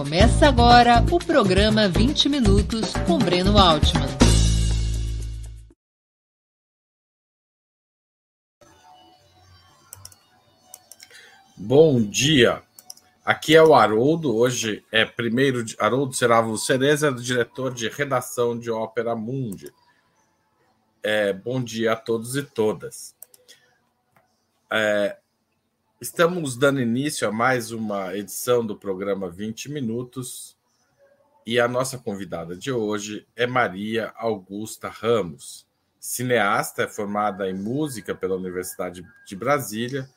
Começa agora o programa 20 Minutos com Breno Altman. Bom dia, aqui é o Haroldo. Hoje é primeiro de Haroldo Seravo Cereza, diretor de redação de Ópera Mundi. É, bom dia a todos e todas. É, Estamos dando início a mais uma edição do programa 20 Minutos e a nossa convidada de hoje é Maria Augusta Ramos, cineasta, é formada em música pela Universidade de Brasília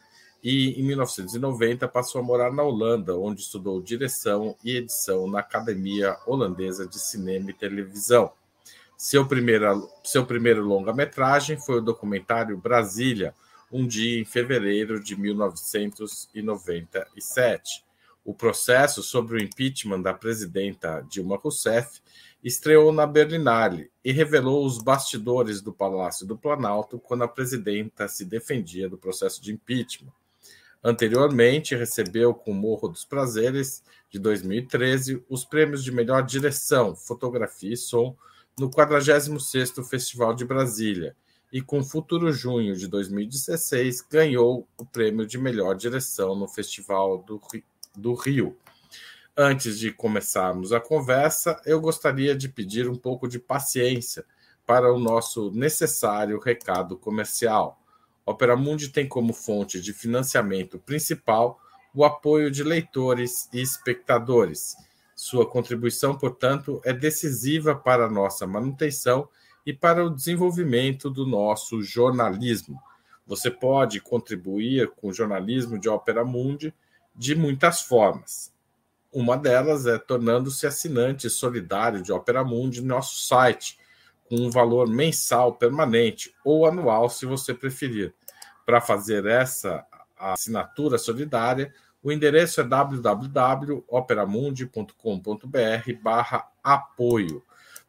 e em 1990 passou a morar na Holanda, onde estudou direção e edição na Academia Holandesa de Cinema e Televisão. Seu primeiro, seu primeiro longa-metragem foi o documentário Brasília, um dia em fevereiro de 1997. O processo sobre o impeachment da presidenta Dilma Rousseff estreou na Berlinale e revelou os bastidores do Palácio do Planalto quando a presidenta se defendia do processo de impeachment. Anteriormente, recebeu com o Morro dos Prazeres, de 2013, os prêmios de melhor direção, fotografia e som no 46º Festival de Brasília e com Futuro Junho de 2016 ganhou o prêmio de melhor direção no Festival do, do Rio. Antes de começarmos a conversa, eu gostaria de pedir um pouco de paciência para o nosso necessário recado comercial. Opera Mundi tem como fonte de financiamento principal o apoio de leitores e espectadores. Sua contribuição, portanto, é decisiva para a nossa manutenção e para o desenvolvimento do nosso jornalismo. Você pode contribuir com o jornalismo de Opera Mundi de muitas formas. Uma delas é tornando-se assinante solidário de Opera Mundi no nosso site, com um valor mensal permanente ou anual, se você preferir. Para fazer essa assinatura solidária, o endereço é www.operamundi.com.br/apoio.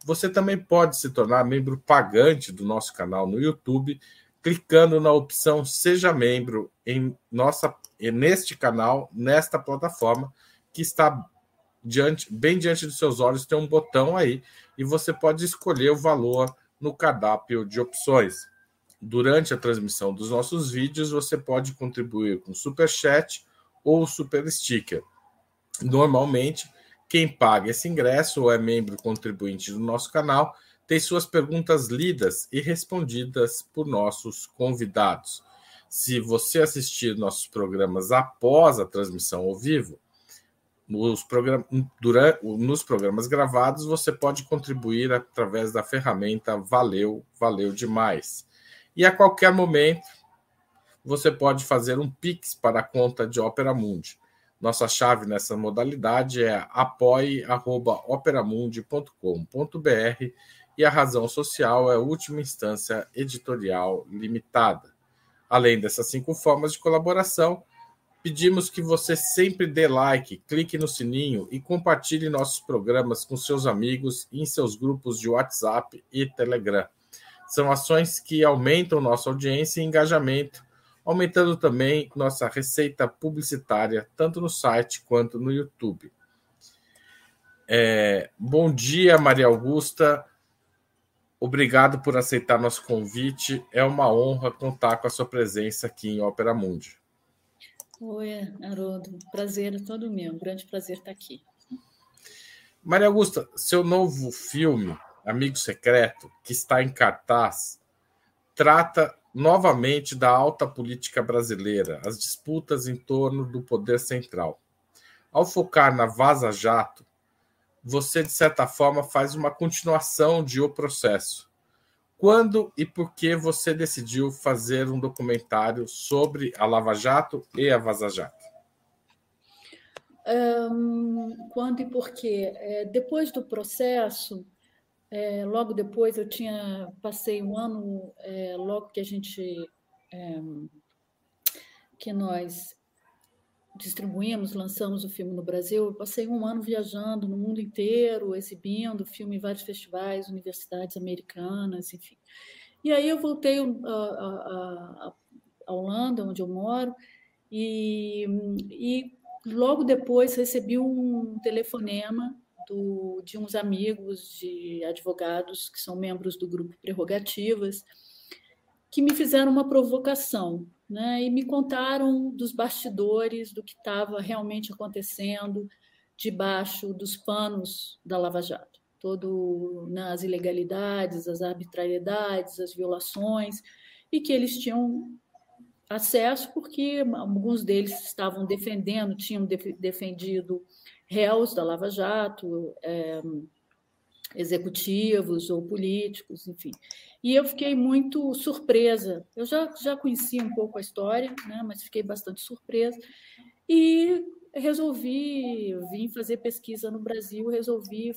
Você também pode se tornar membro pagante do nosso canal no YouTube, clicando na opção Seja Membro em nossa, neste canal, nesta plataforma, que está diante, bem diante dos seus olhos, tem um botão aí, e você pode escolher o valor no cardápio de opções. Durante a transmissão dos nossos vídeos, você pode contribuir com Super Chat ou Super Sticker. Normalmente, quem paga esse ingresso ou é membro contribuinte do nosso canal tem suas perguntas lidas e respondidas por nossos convidados. Se você assistir nossos programas após a transmissão ao vivo, nos, program durante, nos programas gravados, você pode contribuir através da ferramenta Valeu, valeu demais. E a qualquer momento, você pode fazer um Pix para a conta de Opera Mundi. Nossa chave nessa modalidade é apoie.operamundi.com.br e a razão social é Última Instância Editorial Limitada. Além dessas cinco formas de colaboração, pedimos que você sempre dê like, clique no sininho e compartilhe nossos programas com seus amigos e em seus grupos de WhatsApp e Telegram. São ações que aumentam nossa audiência e engajamento aumentando também nossa receita publicitária, tanto no site quanto no YouTube. É, bom dia, Maria Augusta. Obrigado por aceitar nosso convite. É uma honra contar com a sua presença aqui em Ópera Mundi. Oi, Haroldo. Prazer é todo meu. Um grande prazer estar aqui. Maria Augusta, seu novo filme, Amigo Secreto, que está em cartaz, trata novamente da alta política brasileira, as disputas em torno do poder central. Ao focar na Vaza Jato, você, de certa forma, faz uma continuação de O Processo. Quando e por que você decidiu fazer um documentário sobre a Lava Jato e a Vaza Jato? Um, quando e por quê? É, depois do processo, é, logo depois eu tinha passei um ano é, logo que a gente é, que nós distribuímos, lançamos o filme no Brasil, eu passei um ano viajando no mundo inteiro, exibindo o filme em vários festivais, universidades americanas, enfim. E aí eu voltei à Holanda, onde eu moro, e, e logo depois recebi um telefonema do, de uns amigos de advogados que são membros do grupo Prerrogativas, que me fizeram uma provocação né, e me contaram dos bastidores do que estava realmente acontecendo debaixo dos panos da Lava Jato, todo nas né, ilegalidades, as arbitrariedades, as violações, e que eles tinham acesso porque alguns deles estavam defendendo, tinham defendido réus da Lava Jato, é, executivos ou políticos, enfim. E eu fiquei muito surpresa. Eu já, já conhecia um pouco a história, né, mas fiquei bastante surpresa. E resolvi vir fazer pesquisa no Brasil, resolvi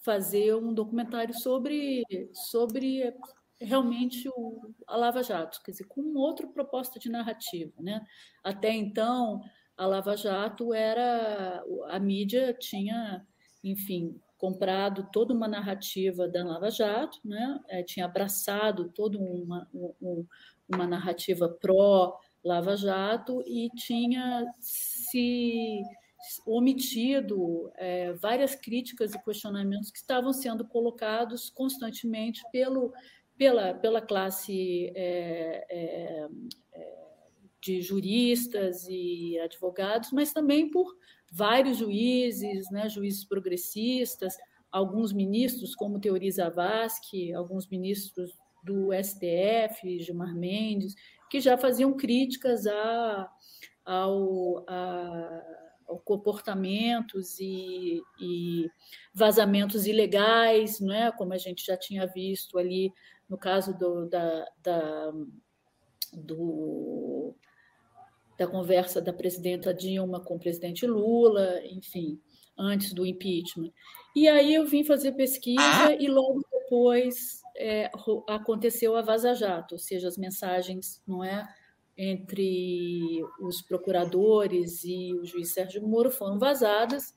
fazer um documentário sobre, sobre realmente o, a Lava Jato, quer dizer, com outra proposta de narrativa. Né? Até então, a Lava Jato era. A mídia tinha, enfim, comprado toda uma narrativa da Lava Jato, né? É, tinha abraçado toda uma, um, uma narrativa pró-Lava Jato e tinha se omitido é, várias críticas e questionamentos que estavam sendo colocados constantemente pelo, pela, pela classe é, é, é de juristas e advogados, mas também por vários juízes, né, juízes progressistas, alguns ministros, como Teori Zavascki, alguns ministros do STF, Gilmar Mendes, que já faziam críticas a, ao, a, ao comportamentos e, e, vazamentos ilegais, não é? como a gente já tinha visto ali no caso do, da, da do da conversa da presidenta Dilma com o presidente Lula, enfim, antes do impeachment. E aí eu vim fazer pesquisa ah. e logo depois é, aconteceu a Vaza Jato, ou seja, as mensagens, não é, entre os procuradores e o juiz Sérgio Moro foram vazadas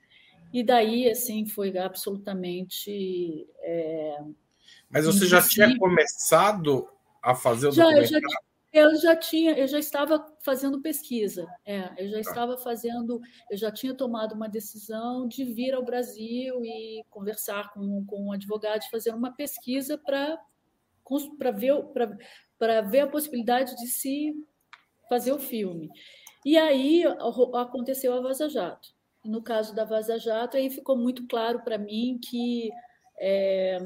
e daí assim foi absolutamente. É, Mas você impossível. já tinha começado a fazer o já, documentário? Já, eu já tinha, eu já estava fazendo pesquisa. É, eu já tá. estava fazendo, eu já tinha tomado uma decisão de vir ao Brasil e conversar com, com um advogado, fazer uma pesquisa para para ver para ver a possibilidade de se fazer o filme. E aí aconteceu a Vaza Jato. No caso da Vaza Jato, aí ficou muito claro para mim que é,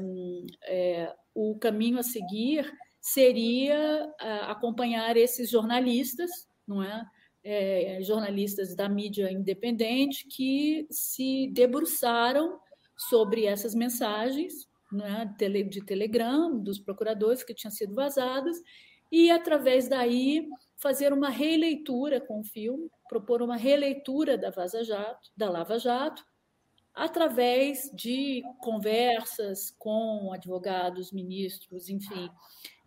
é, o caminho a seguir seria ah, acompanhar esses jornalistas, não é? é? jornalistas da mídia independente que se debruçaram sobre essas mensagens né, de Telegram, dos procuradores que tinham sido vazadas, e através daí fazer uma releitura com o filme, propor uma releitura da Vaza Jato, da Lava Jato, através de conversas com advogados, ministros, enfim,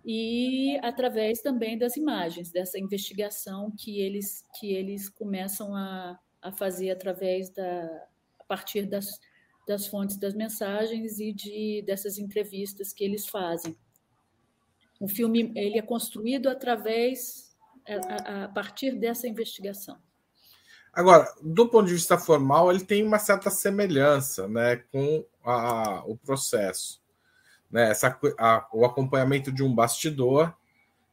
e através também das imagens, dessa investigação que eles, que eles começam a, a fazer através da, a partir das, das fontes das mensagens e de, dessas entrevistas que eles fazem. O filme ele é construído através, a, a partir dessa investigação. Agora, do ponto de vista formal, ele tem uma certa semelhança né, com a, o processo né, essa, a, o acompanhamento de um bastidor,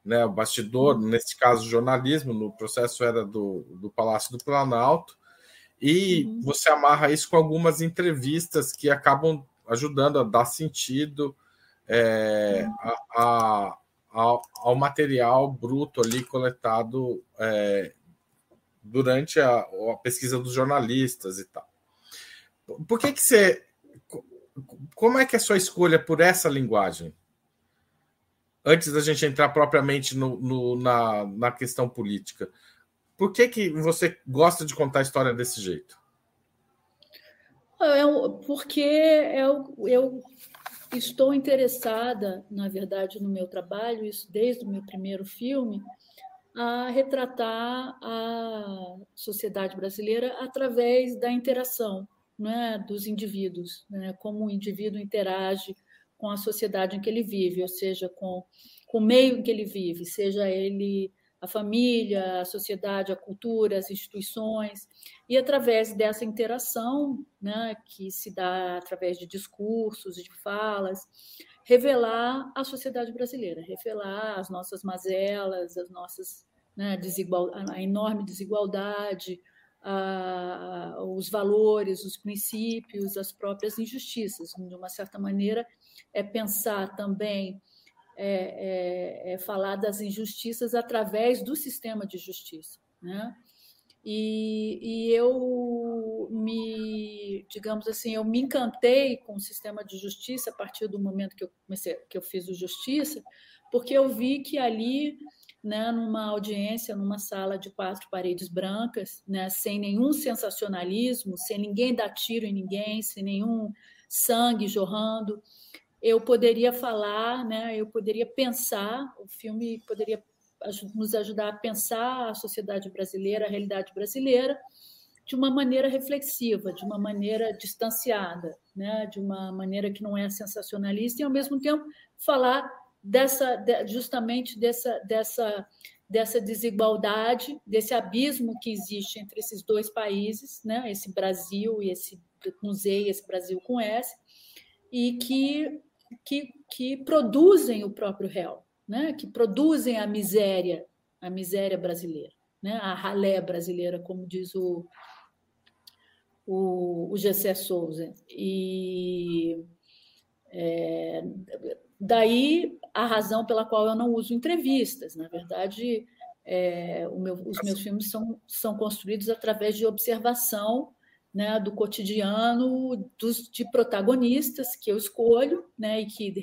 né, o bastidor, uhum. nesse caso, jornalismo, no processo era do, do Palácio do Planalto, e uhum. você amarra isso com algumas entrevistas que acabam ajudando a dar sentido é, uhum. a, a, ao, ao, material bruto ali coletado é, durante a, a, pesquisa dos jornalistas e tal. Por que, que você como é que é a sua escolha por essa linguagem? Antes da gente entrar propriamente no, no, na, na questão política, por que, que você gosta de contar a história desse jeito? É, porque eu, eu estou interessada, na verdade, no meu trabalho, isso desde o meu primeiro filme, a retratar a sociedade brasileira através da interação né, dos indivíduos, né, como o indivíduo interage com a sociedade em que ele vive, ou seja, com, com o meio em que ele vive, seja ele a família, a sociedade, a cultura, as instituições, e através dessa interação, né, que se dá através de discursos, de falas, revelar a sociedade brasileira, revelar as nossas mazelas, as nossas né, desigual, a enorme desigualdade, a, os valores, os princípios, as próprias injustiças. De uma certa maneira, é pensar também, é, é, é falar das injustiças através do sistema de justiça. Né? E, e, eu me, digamos assim, eu me encantei com o sistema de justiça a partir do momento que eu comecei, que eu fiz o justiça, porque eu vi que ali né, numa audiência, numa sala de quatro paredes brancas, né, sem nenhum sensacionalismo, sem ninguém dar tiro em ninguém, sem nenhum sangue jorrando, eu poderia falar, né, eu poderia pensar, o filme poderia nos ajudar a pensar a sociedade brasileira, a realidade brasileira, de uma maneira reflexiva, de uma maneira distanciada, né, de uma maneira que não é sensacionalista e, ao mesmo tempo, falar dessa, justamente dessa, dessa, dessa desigualdade, desse abismo que existe entre esses dois países, né? esse Brasil e esse museu, esse Brasil com S, e que, que, que produzem o próprio réu, né? que produzem a miséria, a miséria brasileira, né? a ralé brasileira, como diz o, o, o Gessé Souza. E é, Daí a razão pela qual eu não uso entrevistas. Na verdade, é, meu, os meus filmes são, são construídos através de observação né, do cotidiano dos, de protagonistas que eu escolho né, e que,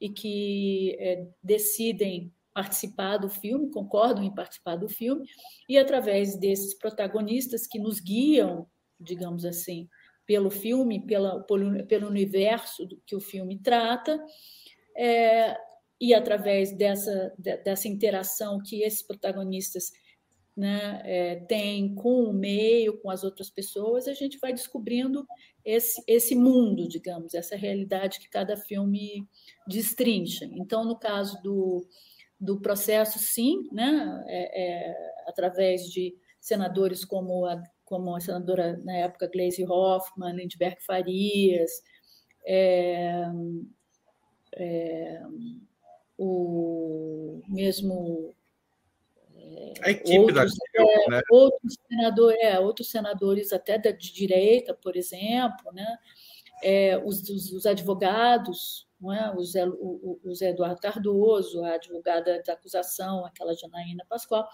e que é, decidem participar do filme, concordam em participar do filme, e através desses protagonistas que nos guiam, digamos assim, pelo filme, pela, pelo, pelo universo que o filme trata, é, e através dessa, dessa interação que esses protagonistas né, é, têm com o meio, com as outras pessoas, a gente vai descobrindo esse, esse mundo, digamos, essa realidade que cada filme destrincha. Então, no caso do, do processo, sim, né, é, é, através de senadores como a, como a senadora, na época, Gleisi Hoffmann, Lindbergh Farias, é, o mesmo é, a equipe outros, da é, né? outros, senador, é, outros senadores até da, de direita, por exemplo, né? É, os, os, os, advogados, não é? o, Zé, o, o Zé Eduardo Cardoso, a advogada da acusação, aquela Janaína Pascoal.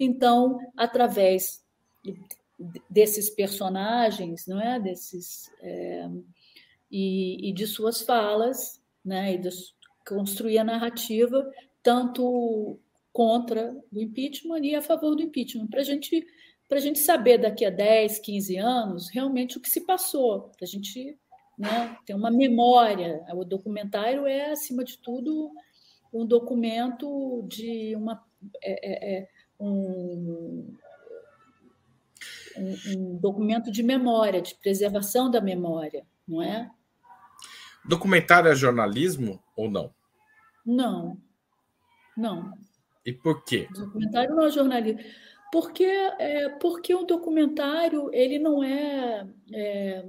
Então, através desses personagens, não é, desses é, e, e, de suas falas, né, e construir a narrativa tanto contra o impeachment e a favor do impeachment, para gente, a gente saber daqui a 10, 15 anos realmente o que se passou, para a gente né, ter uma memória. O documentário é, acima de tudo, um documento de uma. É, é, é um, um documento de memória, de preservação da memória, não é? Documentário é jornalismo ou não? Não. Não. E por quê? Documentário não é jornalismo. Porque, é, porque o documentário ele não é, é,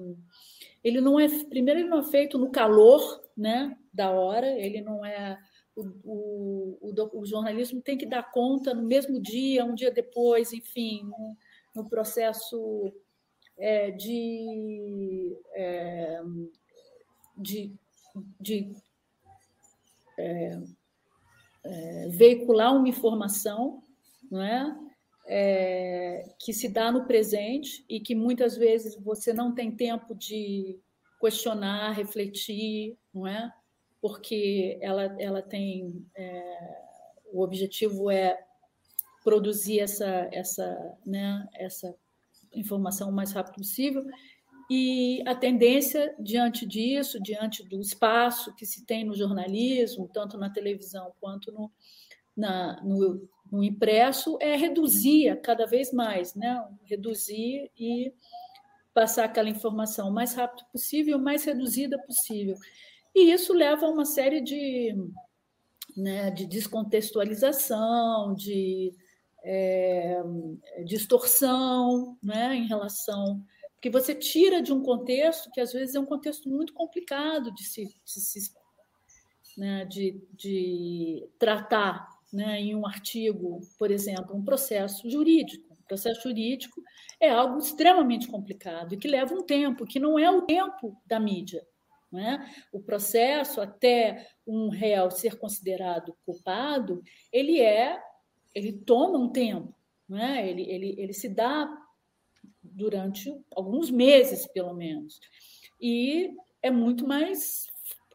ele não é primeiro ele não é feito no calor né da hora ele não é o, o, o, o jornalismo tem que dar conta no mesmo dia um dia depois enfim no, no processo é, de é, de, de é, é, veicular uma informação não é? é? que se dá no presente e que muitas vezes você não tem tempo de questionar, refletir, não é? Porque ela, ela tem é, o objetivo é produzir essa essa né, essa informação o mais rápido possível e a tendência diante disso, diante do espaço que se tem no jornalismo, tanto na televisão quanto no, na, no, no impresso, é reduzir cada vez mais, né? reduzir e passar aquela informação o mais rápido possível, mais reduzida possível. E isso leva a uma série de, né, de descontextualização, de, é, distorção né, em relação. Porque você tira de um contexto que às vezes é um contexto muito complicado de se, de, se, né, de, de tratar né, em um artigo, por exemplo, um processo jurídico. O processo jurídico é algo extremamente complicado e que leva um tempo, que não é o tempo da mídia. Né? O processo, até um réu ser considerado culpado, ele é, ele toma um tempo, né? ele, ele, ele se dá durante alguns meses, pelo menos. E é muito mais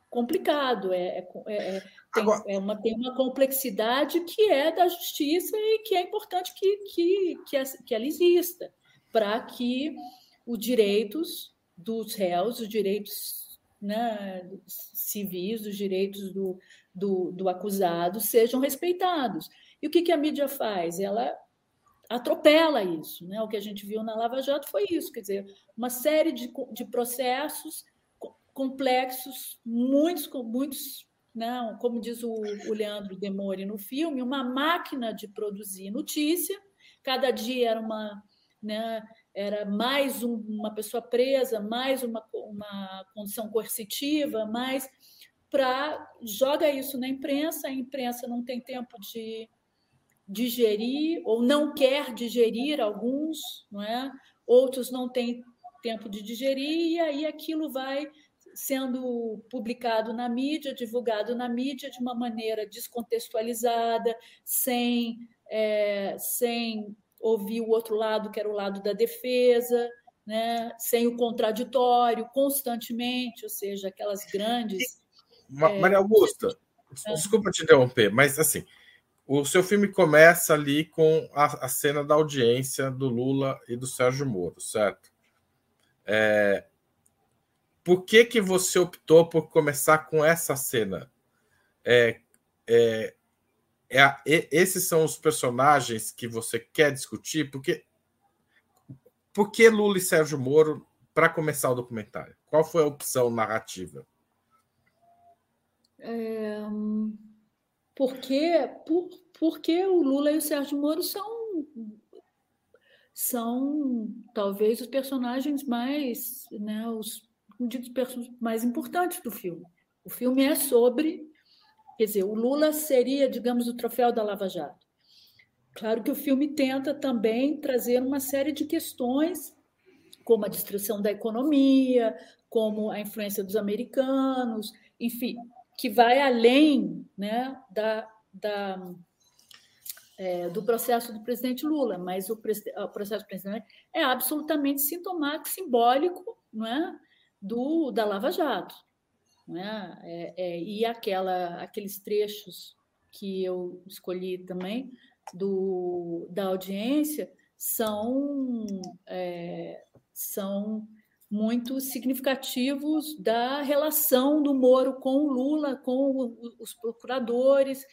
complicado, é, é, é, é tem, Agora... é uma, tem uma complexidade que é da justiça e que é importante que, que, que, que ela exista para que os direitos dos réus, os direitos né, civis, os direitos do, do, do, acusado sejam respeitados. E o que, que a mídia faz? Ela atropela isso. Né? O que a gente viu na Lava Jato foi isso, quer dizer, uma série de, de processos complexos, muitos, muitos né? como diz o, o Leandro Demore no filme, uma máquina de produzir notícia, cada dia era uma. Né, era mais um, uma pessoa presa, mais uma, uma condição coercitiva, mais para joga isso na imprensa, a imprensa não tem tempo de digerir ou não quer digerir alguns, não é? Outros não têm tempo de digerir e aí aquilo vai sendo publicado na mídia, divulgado na mídia de uma maneira descontextualizada, sem, é, sem ouvir o outro lado, que era o lado da defesa, né? sem o contraditório, constantemente, ou seja, aquelas grandes. É, Maria Augusta, é... desculpa te interromper, mas assim, o seu filme começa ali com a, a cena da audiência do Lula e do Sérgio Moro, certo? É, por que, que você optou por começar com essa cena? É, é, é esses são os personagens que você quer discutir? Porque por que Lula e Sérgio Moro para começar o documentário? Qual foi a opção narrativa? É, porque, por, porque o Lula e o Sérgio Moro são são talvez os personagens mais, né, os mais importantes do filme. O filme é sobre Quer dizer, o Lula seria, digamos, o troféu da Lava Jato. Claro que o filme tenta também trazer uma série de questões, como a destruição da economia, como a influência dos americanos, enfim, que vai além né, da, da é, do processo do presidente Lula, mas o, o processo do presidente é absolutamente sintomático, simbólico não é, do, da Lava Jato. Né? É, é, e aquela, aqueles trechos que eu escolhi também do, da audiência são, é, são muito significativos da relação do Moro com o Lula, com os procuradores,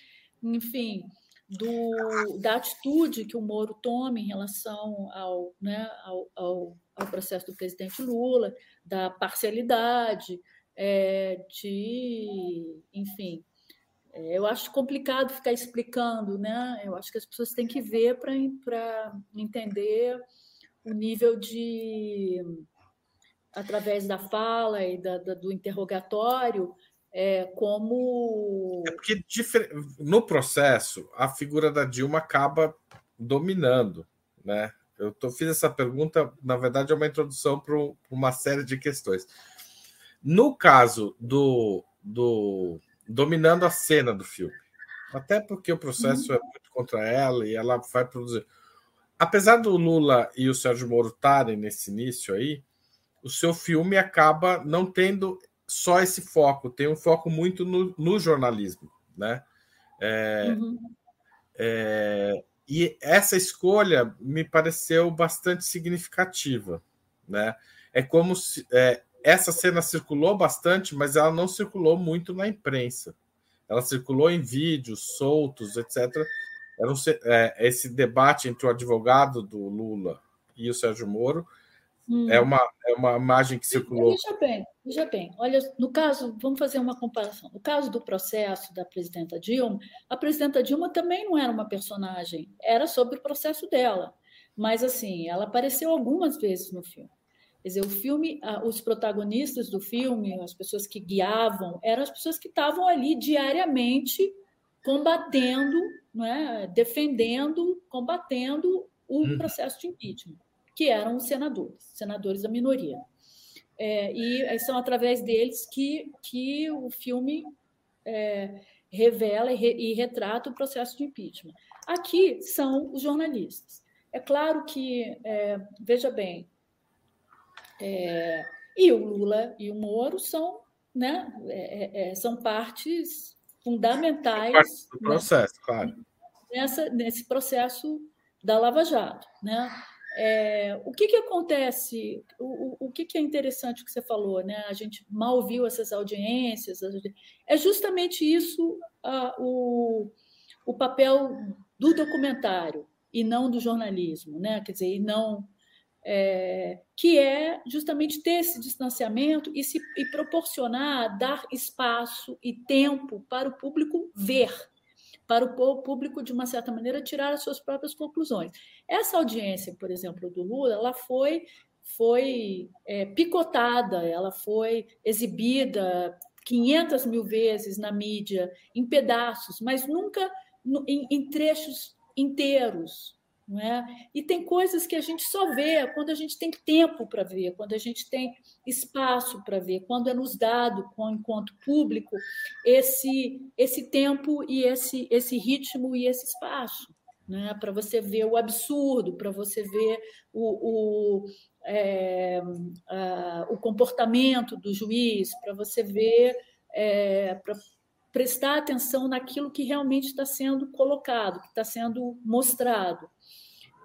enfim, do, da atitude que o Moro toma em relação ao, né, ao, ao, ao processo do presidente Lula, da parcialidade, é, de, enfim, é, eu acho complicado ficar explicando, né? Eu acho que as pessoas têm que ver para entender o nível de, através da fala e da, da, do interrogatório, é, como. É porque no processo a figura da Dilma acaba dominando, né? Eu tô, fiz essa pergunta, na verdade, é uma introdução para uma série de questões. No caso do, do dominando a cena do filme, até porque o processo uhum. é muito contra ela e ela vai produzir. Apesar do Lula e o Sérgio Moro estarem nesse início aí, o seu filme acaba não tendo só esse foco, tem um foco muito no, no jornalismo, né? É, uhum. é, e essa escolha me pareceu bastante significativa, né? É como se é, essa cena circulou bastante, mas ela não circulou muito na imprensa. Ela circulou em vídeos soltos, etc. Um, é, esse debate entre o advogado do Lula e o Sérgio Moro Hum. É, uma, é uma imagem que circulou. Veja bem, veja bem. Olha, no caso, vamos fazer uma comparação. No caso do processo da presidenta Dilma, a presidenta Dilma também não era uma personagem, era sobre o processo dela. Mas, assim, ela apareceu algumas vezes no filme. Quer dizer, o filme, os protagonistas do filme, as pessoas que guiavam, eram as pessoas que estavam ali diariamente combatendo, né, defendendo, combatendo o uhum. processo de impeachment que eram os senadores, senadores da minoria. É, e são através deles que, que o filme é, revela e, re, e, retrata o processo de impeachment. Aqui são os jornalistas. É claro que, é, veja bem, é, e o Lula e o Moro são, né, é, é, são partes fundamentais parte do processo, né, claro. Nessa, nesse processo da Lava Jato. Né? É, o que, que acontece? O, o, que, que é interessante que você falou, né? A gente mal viu essas audiências. É justamente isso a, o, o papel do documentário e não do jornalismo, né? Quer dizer, e não é, que é justamente ter esse distanciamento e se e proporcionar, dar espaço e tempo para o público ver para o público, de uma certa maneira, tirar as suas próprias conclusões. Essa audiência, por exemplo, do Lula, ela foi, foi é, picotada, ela foi exibida 500 mil vezes na mídia, em pedaços, mas nunca em, em trechos inteiros, não é? E tem coisas que a gente só vê quando a gente tem tempo para ver, quando a gente tem espaço para ver, quando é nos dado, enquanto público, esse, esse tempo e esse, esse ritmo e esse espaço. Né? Para você ver o absurdo, para você ver o, o, é, a, o comportamento do juiz, para você ver, é, prestar atenção naquilo que realmente está sendo colocado, que está sendo mostrado.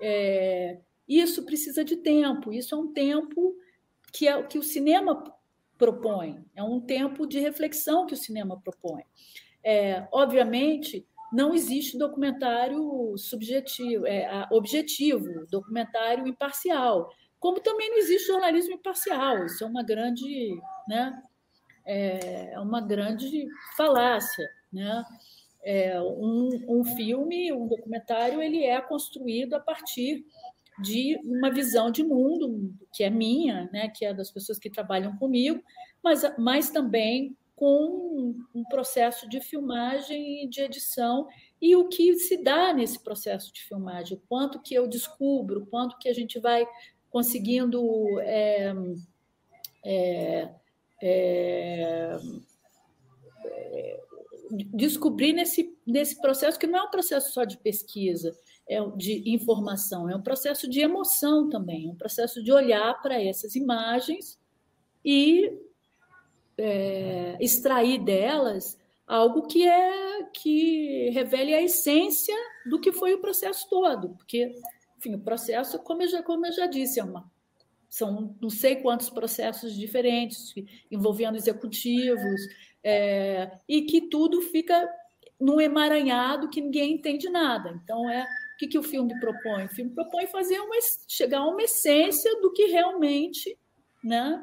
É, isso precisa de tempo, isso é um tempo que, é, que o cinema propõe, é um tempo de reflexão que o cinema propõe. É, obviamente, não existe documentário subjetivo, é, objetivo, documentário imparcial, como também não existe jornalismo imparcial. Isso é uma grande, né, é uma grande falácia, né? É, um, um filme, um documentário, ele é construído a partir de uma visão de mundo que é minha, né, que é das pessoas que trabalham comigo, mas, mas também com um processo de filmagem e de edição. E o que se dá nesse processo de filmagem, o quanto que eu descubro, o quanto que a gente vai conseguindo é, é, é, descobrir nesse, nesse processo, que não é um processo só de pesquisa, é de informação, é um processo de emoção também, é um processo de olhar para essas imagens e é, extrair delas algo que é que revele a essência do que foi o processo todo, porque enfim, o processo, como eu já, como eu já disse, é uma, são não sei quantos processos diferentes envolvendo executivos, é, e que tudo fica num emaranhado que ninguém entende nada. Então, é o que, que o filme propõe? O filme propõe fazer uma, chegar a uma essência do que realmente, né,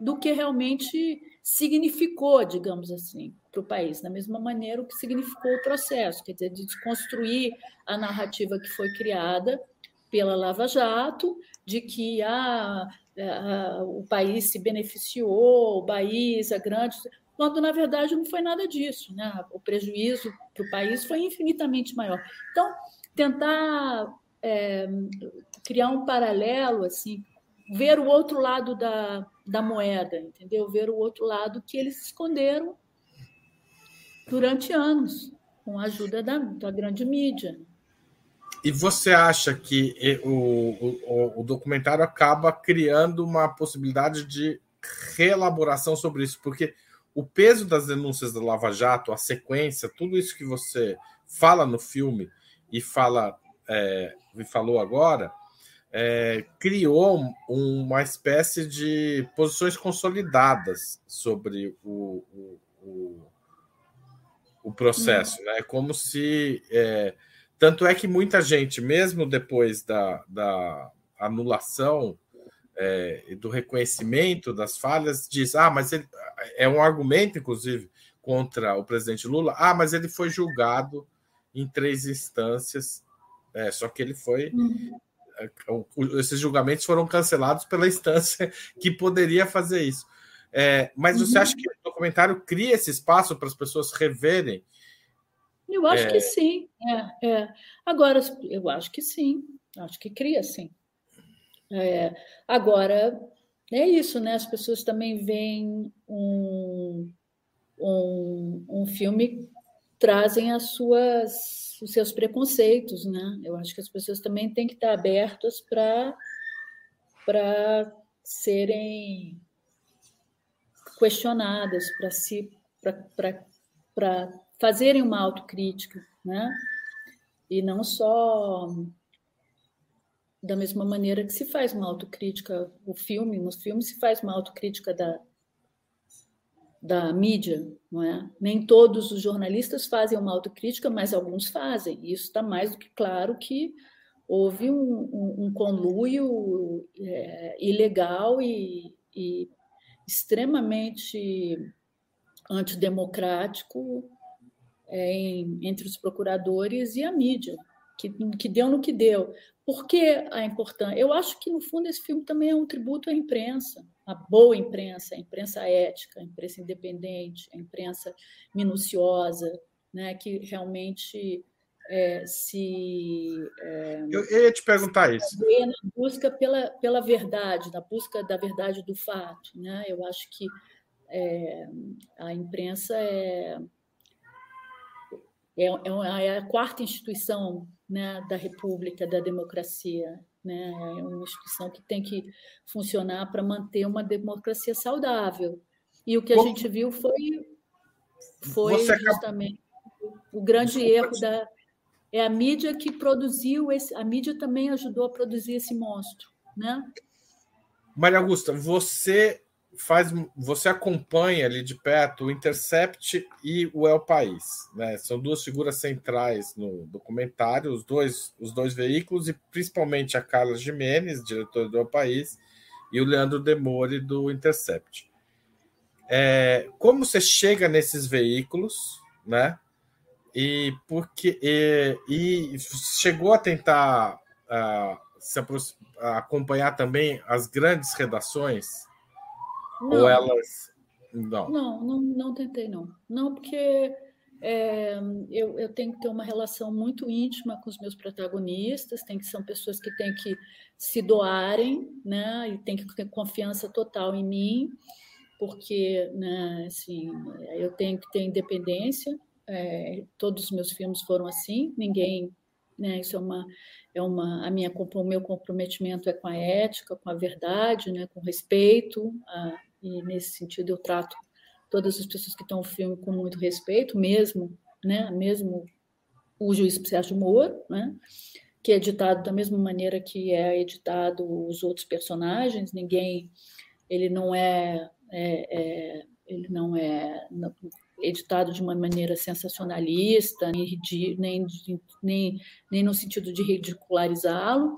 do que realmente significou, digamos assim, para o país, da mesma maneira o que significou o processo, quer dizer, de desconstruir a narrativa que foi criada pela Lava Jato, de que ah, ah, o país se beneficiou, o país, a grande quando na verdade não foi nada disso, né? O prejuízo para o país foi infinitamente maior. Então, tentar é, criar um paralelo, assim, ver o outro lado da, da moeda, entendeu? Ver o outro lado que eles esconderam durante anos, com a ajuda da, da grande mídia. E você acha que o, o, o documentário acaba criando uma possibilidade de reelaboração sobre isso? Porque o peso das denúncias da Lava Jato, a sequência, tudo isso que você fala no filme e fala é, e falou agora, é, criou uma espécie de posições consolidadas sobre o, o, o, o processo, né? Como se é, tanto é que muita gente, mesmo depois da, da anulação é, e do reconhecimento das falhas, diz: ah, mas ele é um argumento, inclusive, contra o presidente Lula. Ah, mas ele foi julgado em três instâncias, é, só que ele foi. Uhum. É, esses julgamentos foram cancelados pela instância que poderia fazer isso. É, mas você uhum. acha que o documentário cria esse espaço para as pessoas reverem? Eu acho que é. sim. É, é, Agora, eu acho que sim. Acho que cria sim. É, agora, é isso, né? As pessoas também veem um, um, um filme, trazem as suas, os seus preconceitos, né? Eu acho que as pessoas também têm que estar abertas para serem questionadas, para se para fazerem uma autocrítica, né? E não só da mesma maneira que se faz uma autocrítica, o filme, nos filmes se faz uma autocrítica da, da mídia, não é? Nem todos os jornalistas fazem uma autocrítica, mas alguns fazem. Isso está mais do que claro que houve um, um, um conluio é, ilegal e, e extremamente antidemocrático é, em, entre os procuradores e a mídia, que, que deu no que deu. Por que a importância? Eu acho que, no fundo, esse filme também é um tributo à imprensa, à boa imprensa, a imprensa ética, a imprensa independente, a imprensa minuciosa, né, que realmente é, se. É, eu, eu, ia te perguntar isso. Na busca pela, pela verdade, na busca da verdade do fato. Né? Eu acho que é, a imprensa é, é, é, é a quarta instituição né, da República, da democracia. Né? É uma instituição que tem que funcionar para manter uma democracia saudável. E o que a gente viu foi, foi justamente o grande Desculpa, erro da. É a mídia que produziu esse. A mídia também ajudou a produzir esse monstro. Né? Maria Augusta, você faz, você acompanha ali de perto o Intercept e o El País, né? São duas figuras centrais no documentário, os dois, os dois veículos e principalmente a Carla Jimenez, diretora do El País, e o Leandro Demore do Intercept. É, como você chega nesses veículos, né? E porque e, e chegou a tentar uh, se acompanhar também as grandes redações não. Ou elas. Não. não, não, não tentei, não. Não, porque é, eu, eu tenho que ter uma relação muito íntima com os meus protagonistas, tem que são pessoas que têm que se doarem, né? E tem que ter confiança total em mim, porque, né, assim, eu tenho que ter independência. É, todos os meus filmes foram assim, ninguém, né? Isso é uma é uma a minha o meu comprometimento é com a ética, com a verdade, né? Com respeito a, e nesse sentido eu trato todas as pessoas que estão no filme com muito respeito, mesmo, né, mesmo o juiz Sérgio Moro, né, que é editado da mesma maneira que é editado os outros personagens, ninguém, ele não é, é, é ele não é editado de uma maneira sensacionalista, nem, nem, nem, nem no sentido de ridicularizá-lo,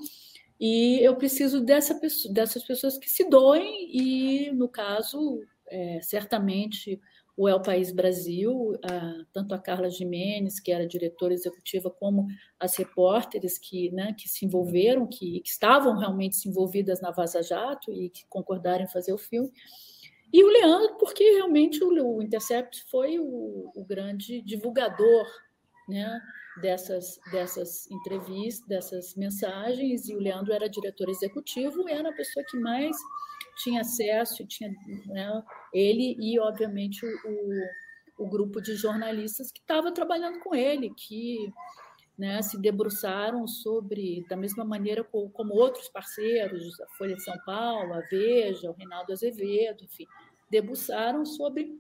e eu preciso dessa dessas pessoas que se doem, e, no caso, é, certamente o El País Brasil, a, tanto a Carla Jimenez, que era diretora executiva, como as repórteres que, né, que se envolveram, que, que, estavam realmente se envolvidas na Vaza Jato e que concordaram em fazer o filme. E o Leandro, porque realmente o, o Intercept foi o, o grande divulgador né, dessas, dessas entrevistas, dessas mensagens, e o Leandro era diretor executivo, era a pessoa que mais tinha acesso, tinha né, ele e, obviamente, o, o grupo de jornalistas que estava trabalhando com ele, que né, se debruçaram sobre, da mesma maneira como, como outros parceiros, a Folha de São Paulo, a Veja, o Reinaldo Azevedo, enfim, debruçaram sobre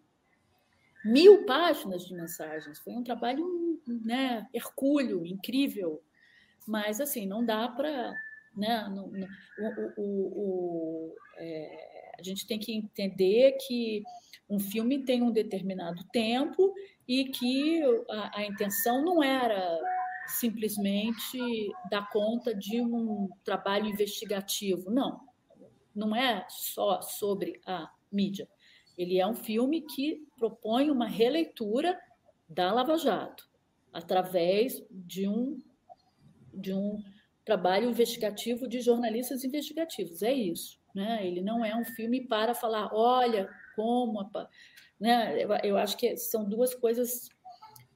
mil páginas de mensagens. Foi um trabalho, né, hercúleo, incrível. Mas, assim, não dá para... Né, o, o, o, é, a gente tem que entender que um filme tem um determinado tempo e que a, a intenção não era simplesmente dar conta de um trabalho investigativo, não. não é só sobre a mídia. Ele é um filme que propõe uma releitura da Lava Jato através de um de um trabalho investigativo de jornalistas investigativos. É isso, né? Ele não é um filme para falar, olha como, a... né? Eu, acho que são duas coisas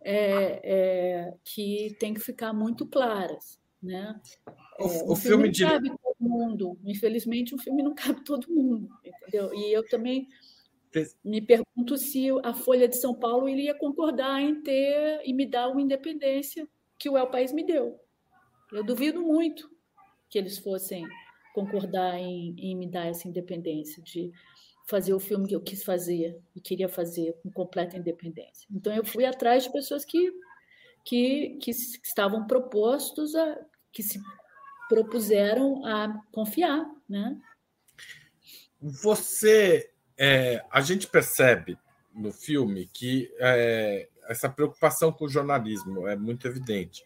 é, é, que tem que ficar muito claras, né? O, é, o, filme, filme não cabe todo mundo. Infelizmente, o filme não cabe todo mundo, entendeu? E eu também me pergunto se a Folha de São Paulo iria concordar em ter e me dar uma independência que o El País me deu. Eu duvido muito que eles fossem concordar em, em me dar essa independência de fazer o filme que eu quis fazer e queria fazer com completa independência. Então eu fui atrás de pessoas que que, que estavam propostos a que se propuseram a confiar, né? Você, é, a gente percebe no filme que é, essa preocupação com o jornalismo é muito evidente.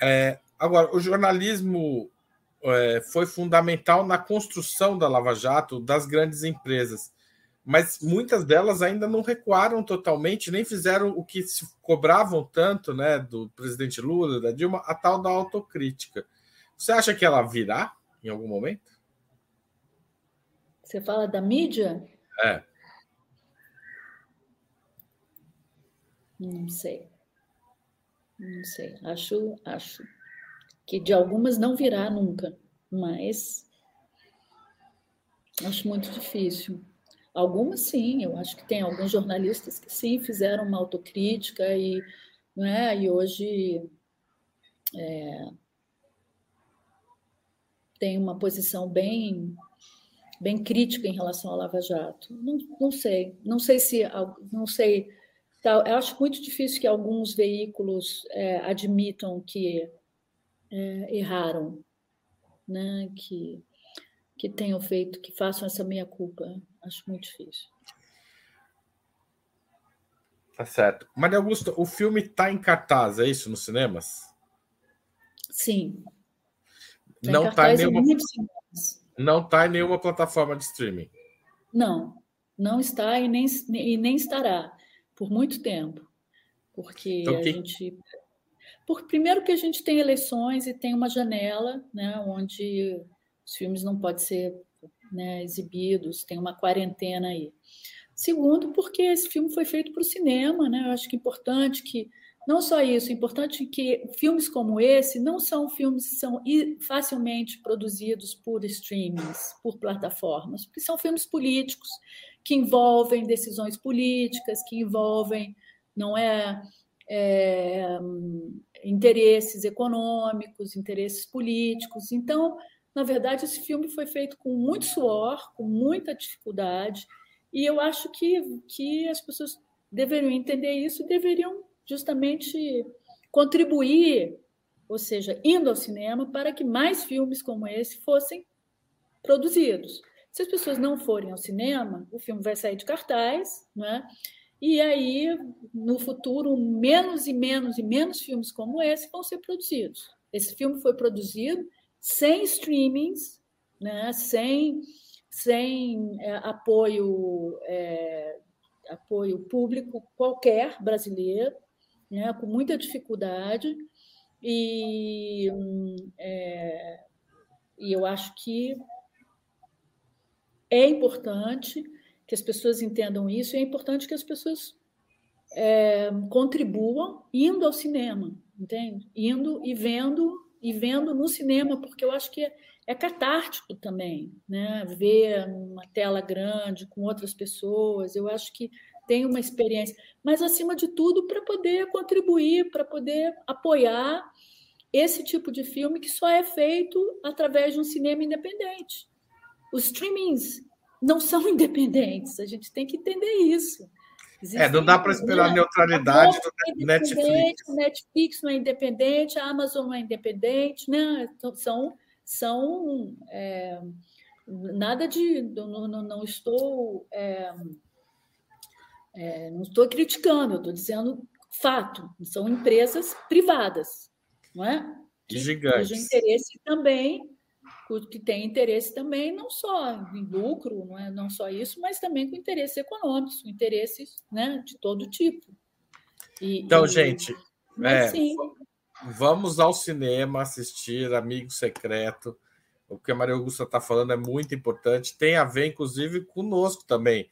É, agora, o jornalismo é, foi fundamental na construção da Lava Jato das grandes empresas, mas muitas delas ainda não recuaram totalmente, nem fizeram o que se cobravam tanto, né, do presidente Lula, da Dilma, a tal da autocrítica. Você acha que ela virá em algum momento? Você fala da mídia? É. Não sei. Não sei. Acho, acho que de algumas não virá nunca, mas acho muito difícil. Algumas sim, eu acho que tem alguns jornalistas que sim fizeram uma autocrítica e, não é, e hoje é, tem uma posição bem bem crítica em relação ao Lava Jato. Não, não sei, não sei se não sei. Tá, eu acho muito difícil que alguns veículos é, admitam que é, erraram, né? Que que tenham feito, que façam essa meia culpa. Acho muito difícil. Tá certo. Maria Augusta, o filme está em cartaz, é isso, nos cinemas? Sim. Tá não está em nenhuma. Não está em nenhuma plataforma de streaming. Não, não está e nem, e nem estará por muito tempo. Porque então, a gente. Por, primeiro que a gente tem eleições e tem uma janela né, onde os filmes não podem ser né, exibidos, tem uma quarentena aí. Segundo, porque esse filme foi feito para o cinema, né? Eu acho que é importante que não só isso, é importante que filmes como esse não são filmes que são facilmente produzidos por streamings, por plataformas, porque são filmes políticos que envolvem decisões políticas, que envolvem não é, é interesses econômicos, interesses políticos. Então, na verdade, esse filme foi feito com muito suor, com muita dificuldade, e eu acho que, que as pessoas deveriam entender isso e deveriam justamente contribuir, ou seja, indo ao cinema para que mais filmes como esse fossem produzidos. Se as pessoas não forem ao cinema, o filme vai sair de cartaz, né? E aí, no futuro, menos e menos e menos filmes como esse vão ser produzidos. Esse filme foi produzido sem streamings, né? sem, sem é, apoio, é, apoio público qualquer brasileiro, né, com muita dificuldade, e, é, e eu acho que é importante que as pessoas entendam isso, e é importante que as pessoas é, contribuam indo ao cinema, entende? Indo e vendo e vendo no cinema, porque eu acho que é, é catártico também, né? Ver uma tela grande com outras pessoas, eu acho que tem uma experiência, mas acima de tudo para poder contribuir, para poder apoiar esse tipo de filme que só é feito através de um cinema independente. Os streamings não são independentes, a gente tem que entender isso. Existem, é, não dá para esperar a neutralidade do Netflix. O Netflix não é independente, a Amazon não é independente, né? Então, são, são é, nada de. Não, não, não estou. É, é, não estou criticando, estou dizendo fato. São empresas privadas, não é? Que gigantes. Cujo interesse também que tem interesse também, não só em lucro, não é não só isso, mas também com interesses econômicos, com interesses né, de todo tipo. E, então, e, gente, é, vamos ao cinema assistir Amigo Secreto. O que a Maria Augusta está falando é muito importante, tem a ver, inclusive, conosco também.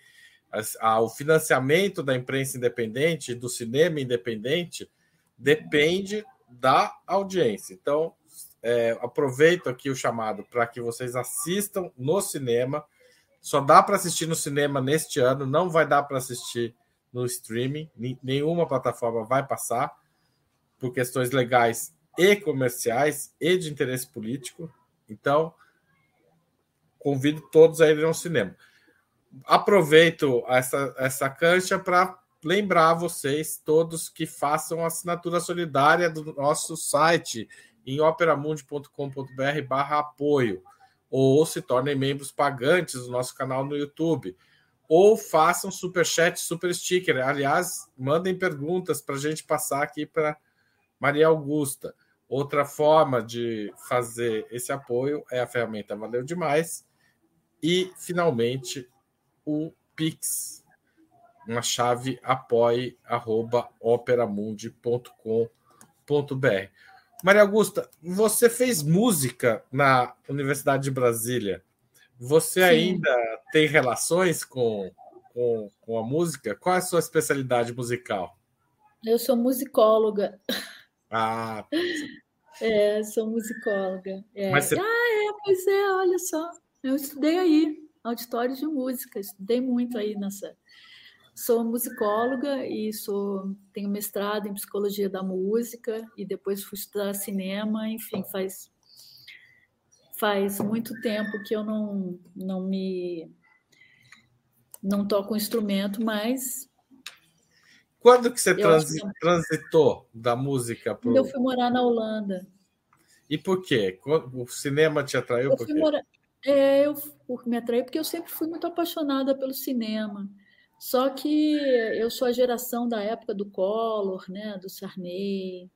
O financiamento da imprensa independente, do cinema independente, depende da audiência. Então, é, aproveito aqui o chamado para que vocês assistam no cinema. Só dá para assistir no cinema neste ano, não vai dar para assistir no streaming, nenhuma plataforma vai passar por questões legais e comerciais e de interesse político. Então, convido todos a irem ao cinema. Aproveito essa, essa cancha para lembrar vocês todos que façam a assinatura solidária do nosso site em operamundi.com.br barra apoio ou se tornem membros pagantes do nosso canal no YouTube ou façam super chat, super sticker. Aliás, mandem perguntas para a gente passar aqui para Maria Augusta. Outra forma de fazer esse apoio é a ferramenta Valeu Demais. E, finalmente, o Pix, uma chave apoie.operamundi.com.br. Maria Augusta, você fez música na Universidade de Brasília. Você Sim. ainda tem relações com, com, com a música? Qual é a sua especialidade musical? Eu sou musicóloga. Ah, é, sou musicóloga. É. Você... Ah, é, pois é, olha só. Eu estudei aí, auditório de música, estudei muito aí nessa. Sou musicóloga e sou, tenho mestrado em psicologia da música e depois fui estudar cinema, enfim, faz faz muito tempo que eu não não me não toco um instrumento, mas quando que você transi que... transitou da música para eu fui morar na Holanda. E por quê? O cinema te atraiu? Eu quê? Morar... É, eu me atraiu porque eu sempre fui muito apaixonada pelo cinema. Só que eu sou a geração da época do Collor, né, do Sarney,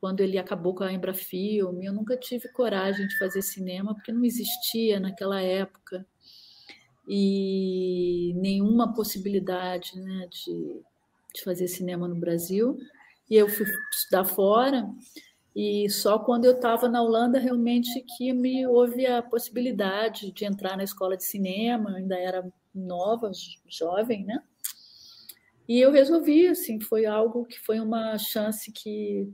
quando ele acabou com a Embrafilme. Eu nunca tive coragem de fazer cinema porque não existia naquela época e nenhuma possibilidade né, de, de fazer cinema no Brasil. E eu fui estudar fora e só quando eu estava na Holanda realmente que me houve a possibilidade de entrar na escola de cinema, ainda era nova, jovem, né? E eu resolvi, assim, foi algo que foi uma chance que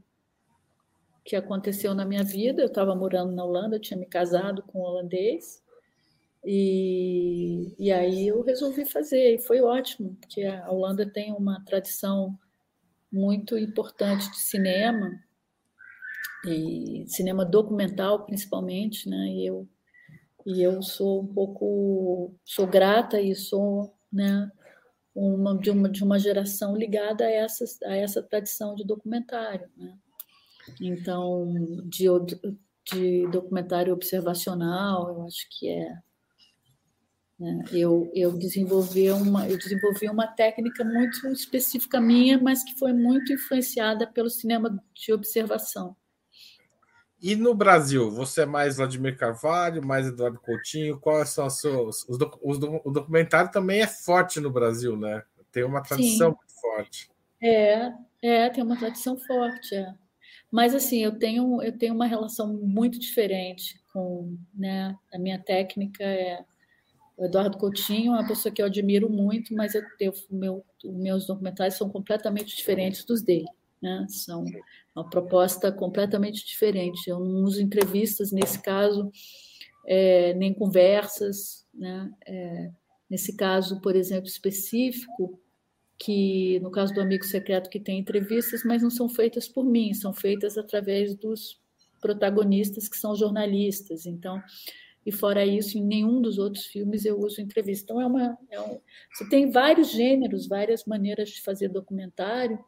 que aconteceu na minha vida. Eu estava morando na Holanda, tinha me casado com um holandês. E, e aí eu resolvi fazer, e foi ótimo, porque a Holanda tem uma tradição muito importante de cinema, e cinema documental principalmente, né? E eu e eu sou um pouco sou grata e sou, né, uma de uma de uma geração ligada a essa a essa tradição de documentário, né? Então, de, de documentário observacional, eu acho que é né? Eu, eu, desenvolvi uma, eu desenvolvi uma técnica muito específica minha, mas que foi muito influenciada pelo cinema de observação. E no Brasil, você é mais Vladimir Carvalho, mais Eduardo Coutinho? Quais são os seus. Os, os, o documentário também é forte no Brasil, né? Tem uma tradição Sim. muito forte. É, é, tem uma tradição forte. É. Mas assim, eu tenho, eu tenho uma relação muito diferente com. Né, a minha técnica é. O Eduardo Coutinho é uma pessoa que eu admiro muito, mas eu, eu, meu, meus documentários são completamente diferentes dos dele. Né? São uma proposta completamente diferente. Eu não uso entrevistas nesse caso, é, nem conversas. Né? É, nesse caso, por exemplo, específico, que no caso do Amigo Secreto, que tem entrevistas, mas não são feitas por mim, são feitas através dos protagonistas que são jornalistas. Então, e fora isso, em nenhum dos outros filmes eu uso entrevista. Então, é uma, é um, você tem vários gêneros, várias maneiras de fazer documentário,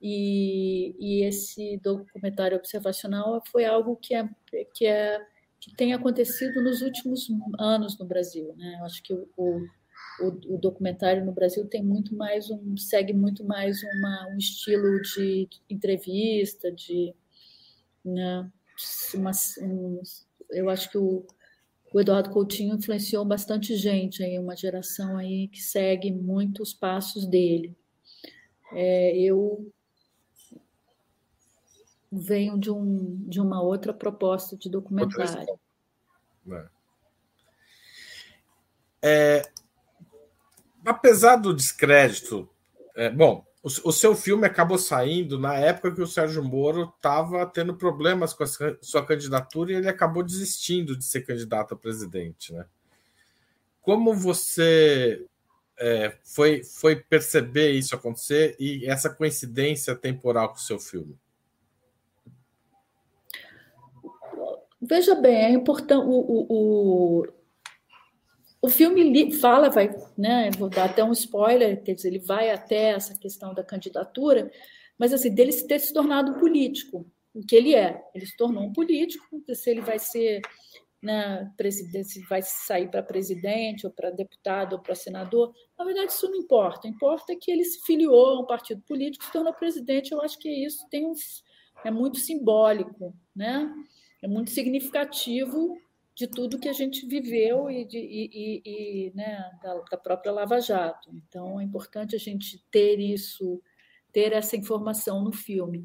e, e, esse documentário observacional foi algo que é, que é que tem acontecido nos últimos anos no Brasil, né? Eu acho que o, o, o, documentário no Brasil tem muito mais um segue muito mais uma, um estilo de entrevista, de né? uma, um, eu acho que o, o Eduardo Coutinho influenciou bastante gente, aí, uma geração aí que segue muito os passos dele. É, eu venho de, um, de uma outra proposta de documentário. Né? É, apesar do descrédito, é, bom, o, o, seu filme acabou saindo na época que o Sérgio Moro estava tendo problemas com a sua candidatura e ele acabou desistindo de ser candidato a presidente, né? Como você é, foi, foi perceber isso acontecer e essa coincidência temporal com o seu filme? Veja bem, é importante. O, o, o, o filme fala, vai, né? Vou dar até um spoiler, quer dizer, ele vai até essa questão da candidatura, mas assim, dele ter se tornado político, o que ele é. Ele se tornou um político, se ele vai ser né, se vai sair para presidente, ou para deputado, ou para senador. Na verdade, isso não importa. Importa que ele se filiou a um partido político, se tornou presidente. Eu acho que isso tem um, é muito simbólico, né? É muito significativo de tudo que a gente viveu e, de, e, e, e né, da, da, própria Lava Jato. Então, é importante a gente ter isso, ter essa informação no filme.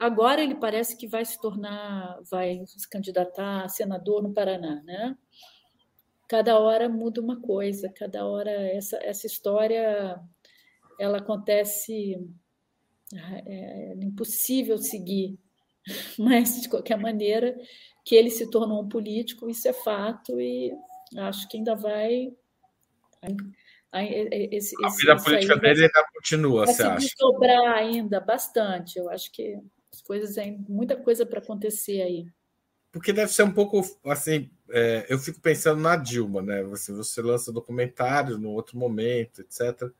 Agora ele parece que vai se tornar, vai se candidatar a senador no Paraná, né? Cada hora muda uma coisa, cada hora essa, essa história ela acontece é, é impossível seguir, mas de qualquer maneira que ele se tornou um político, isso é fato, e acho que ainda vai. Esse, a vida política dele ainda continua, vai você se acha? desdobrar ainda bastante. Eu acho que as coisas têm muita coisa para acontecer aí. Porque deve ser um pouco assim. É, eu fico pensando na Dilma, né? Você, você lança documentário no outro momento, etc.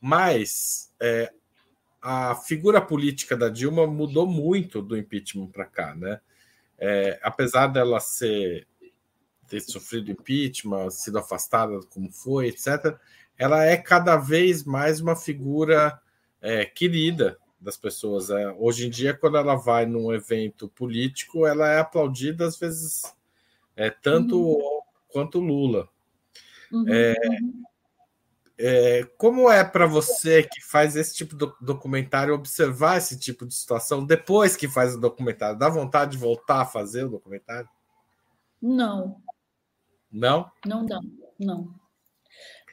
Mas é, a figura política da Dilma mudou muito do impeachment para cá, né? é, apesar dela ser ter sofrido impeachment, sido afastada como foi, etc., ela é cada vez mais uma figura é, querida das pessoas. É, hoje em dia, quando ela vai num evento político, ela é aplaudida às vezes é, tanto uhum. quanto Lula. Uhum. É, como é para você que faz esse tipo de documentário observar esse tipo de situação depois que faz o documentário? Dá vontade de voltar a fazer o documentário? Não. Não? Não dá, não.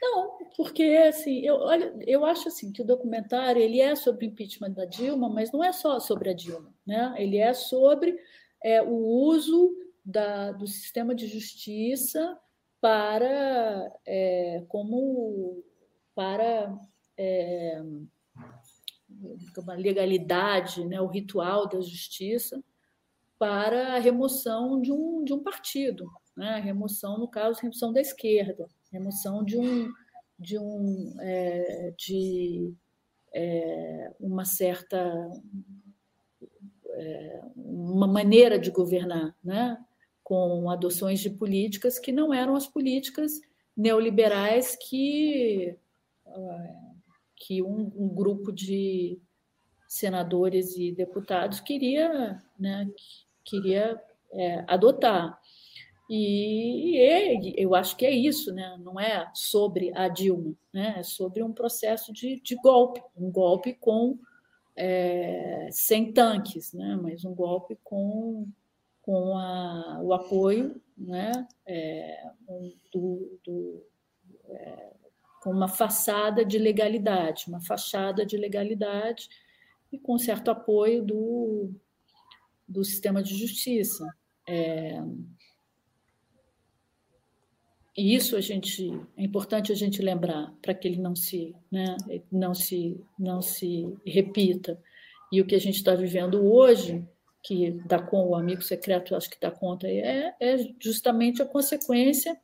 Não, porque assim, eu, olha, eu acho assim que o documentário ele é sobre o impeachment da Dilma, mas não é só sobre a Dilma, né? Ele é sobre é, o uso da, do sistema de justiça para é, como para é, uma legalidade, né, o ritual da justiça, para a remoção de um, de um partido, né, a remoção, no caso, a remoção da esquerda, remoção de um de um é, de é, uma certa é, uma maneira de governar, né? com adoções de políticas que não eram as políticas neoliberais que que um, um, grupo de senadores e deputados queria, né, queria é, adotar. E, e, eu acho que é isso, né? não é sobre a Dilma, né? é sobre um processo de, de golpe, um golpe com é, sem tanques, né? mas um golpe com, com a, o apoio né? É, do, do é, com uma façada de legalidade, uma fachada de legalidade e com certo apoio do, do sistema de justiça. É, e isso a gente é importante a gente lembrar para que ele não se, né, não se, não se repita. E o que a gente está vivendo hoje, que dá com o amigo secreto, acho que dá conta, é, é justamente a consequência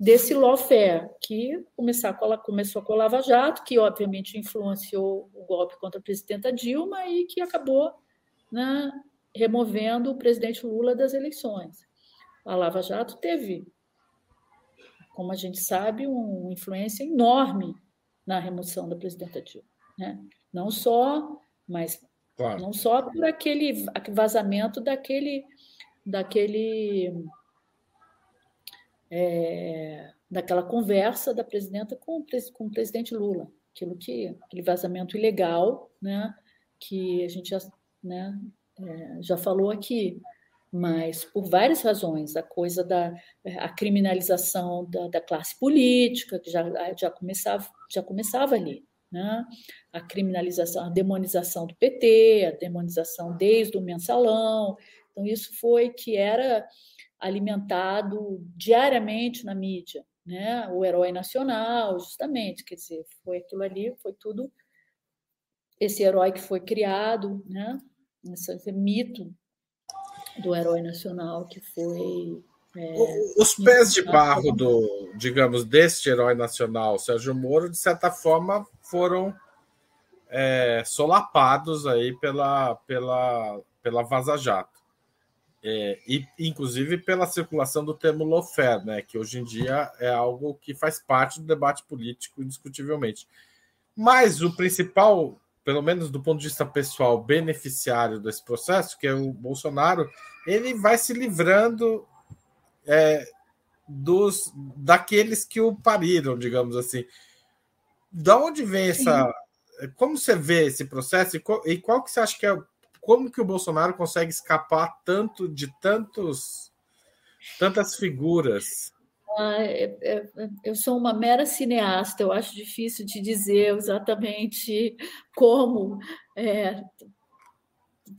desse lawfare, que começar com, começou com a Lava Jato, que obviamente influenciou o golpe contra a presidenta Dilma e que acabou né, removendo o presidente Lula das eleições. A Lava Jato teve, como a gente sabe, uma influência enorme na remoção da presidenta Dilma. Né? Não só, mas claro. não só por aquele vazamento daquele, daquele é, daquela conversa da presidenta com, com o presidente Lula, aquilo que aquele vazamento ilegal, né, que a gente já, né, é, já falou aqui, mas por várias razões, a coisa da a criminalização da, da classe política, que já, já, começava, já começava ali, né? a criminalização, a demonização do PT, a demonização desde o mensalão. Então, isso foi que era alimentado diariamente na mídia, né? o herói nacional, justamente, quer dizer, foi aquilo ali, foi tudo esse herói que foi criado, né? esse mito do herói nacional que foi. É, Os pés de barro do, digamos, deste herói nacional, Sérgio Moro, de certa forma, foram é, solapados aí pela, pela, pela Vaza Jato. É, e inclusive pela circulação do termo lawfare, né, que hoje em dia é algo que faz parte do debate político, indiscutivelmente. Mas o principal pelo menos do ponto de vista pessoal, beneficiário desse processo, que é o Bolsonaro, ele vai se livrando é, dos daqueles que o pariram, digamos assim. Da onde vem essa. Como você vê esse processo e qual, e qual que você acha que é. Como que o Bolsonaro consegue escapar tanto de tantos tantas figuras ah, é, é, eu sou uma mera cineasta, eu acho difícil de dizer exatamente como, é,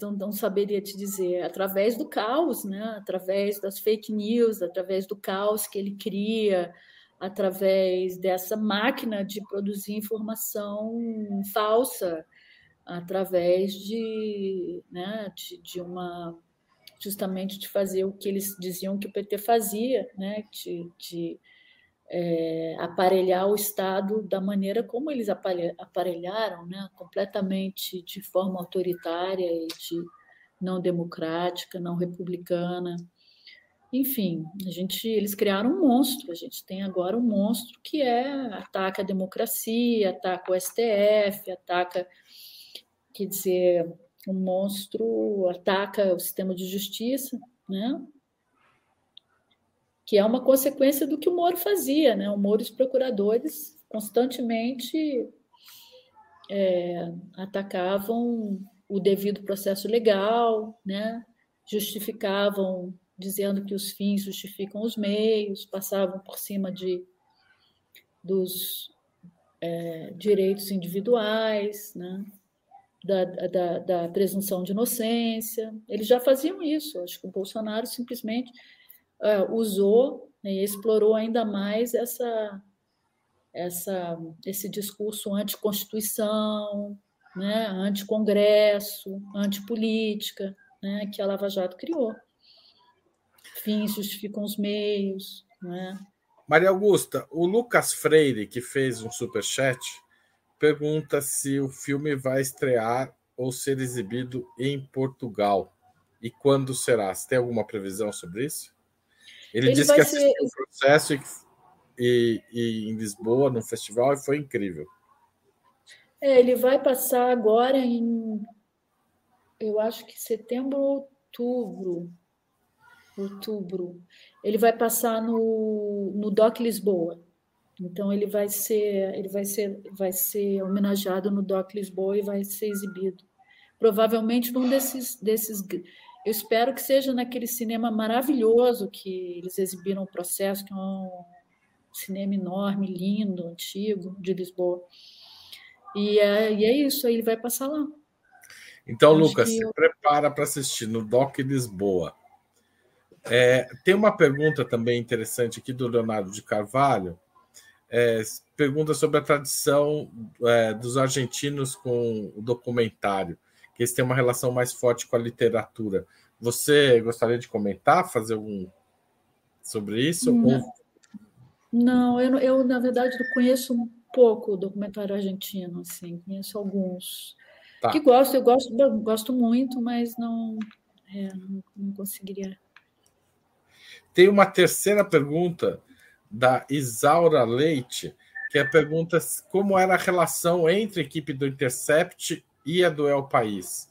não, não, saberia te dizer, através do caos, né? através das fake news, através do caos que ele cria, através dessa máquina de produzir informação falsa, através de, né, de, de uma justamente de fazer o que eles diziam que o PT fazia, né? de, de é, aparelhar o Estado da maneira como eles aparelharam, né? completamente de forma autoritária e de não democrática, não republicana. Enfim, a gente, eles criaram um monstro. A gente tem agora um monstro que é ataca a democracia, ataca o STF, ataca, quer dizer, o monstro ataca o sistema de justiça, né? que é uma consequência do que o Moro fazia. Né? O Moro e os procuradores constantemente é, atacavam o devido processo legal, né? justificavam, dizendo que os fins justificam os meios, passavam por cima de, dos é, direitos individuais, né? Da, da, da, presunção de inocência. Eles já faziam isso. Acho que o Bolsonaro simplesmente uh, usou né, e explorou ainda mais essa, essa, esse discurso anticonstituição, né, anticongresso, antipolítica, né, que a Lava Jato criou. Fins justificam os meios. Né? Maria Augusta, o Lucas Freire, que fez um superchat, pergunta se o filme vai estrear ou ser exibido em Portugal. E quando será? Você tem alguma previsão sobre isso? Ele, Ele disse que assistiu ser... o processo e, e, e, em Lisboa, no festival, e foi incrível. É, ele vai passar agora em, eu acho que setembro ou outubro. Outubro. Ele vai passar no, no Doc Lisboa. Então ele vai ser, ele vai ser, vai ser homenageado no Doc Lisboa e vai ser exibido. Provavelmente num desses, desses, eu espero que seja naquele cinema maravilhoso que eles exibiram o processo, que é um cinema enorme, lindo, antigo de Lisboa. E é, e é isso, aí ele vai passar lá. Então, Acho Lucas, se eu... prepara para assistir no Doc Lisboa. É, tem uma pergunta também interessante aqui do Leonardo de Carvalho é, pergunta sobre a tradição é, dos argentinos com o documentário, que eles têm uma relação mais forte com a literatura. Você gostaria de comentar, fazer algum sobre isso? Não, Ou... não eu, eu, na verdade, conheço um pouco o documentário argentino, assim, conheço alguns. Tá. Que gosto, eu gosto, eu gosto muito, mas não, é, não, não conseguiria. Tem uma terceira pergunta da Isaura Leite, que é pergunta como era a relação entre a equipe do Intercept e a do El País.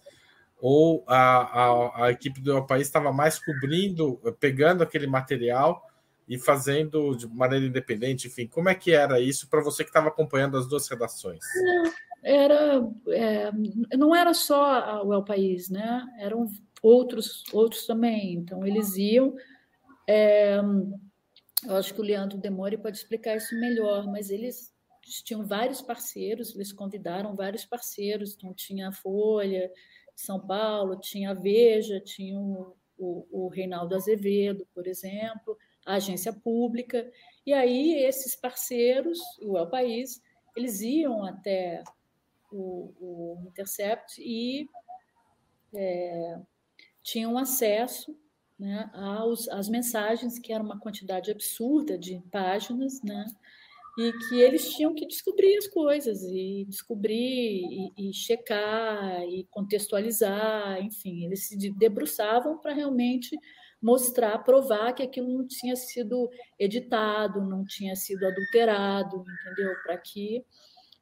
Ou a, a, a equipe do El País estava mais cobrindo, pegando aquele material e fazendo de maneira independente, enfim, como é que era isso para você que estava acompanhando as duas redações? Não, era, é, não era só o El País, né? Eram outros, outros também. Então eles iam. É, eu acho que o Leandro Demore pode explicar isso melhor, mas eles tinham vários parceiros, eles convidaram vários parceiros, então tinha a Folha de São Paulo, tinha a Veja, tinha o, o, o Reinaldo Azevedo, por exemplo, a agência pública, e aí esses parceiros, o El País, eles iam até o, o Intercept e é, tinham acesso né, aos, mensagens, que era uma quantidade absurda de páginas, né, e que eles tinham que descobrir as coisas, e descobrir, e, e checar, e contextualizar, enfim, eles se debruçavam para realmente mostrar, provar que aquilo não tinha sido editado, não tinha sido adulterado, entendeu? Para que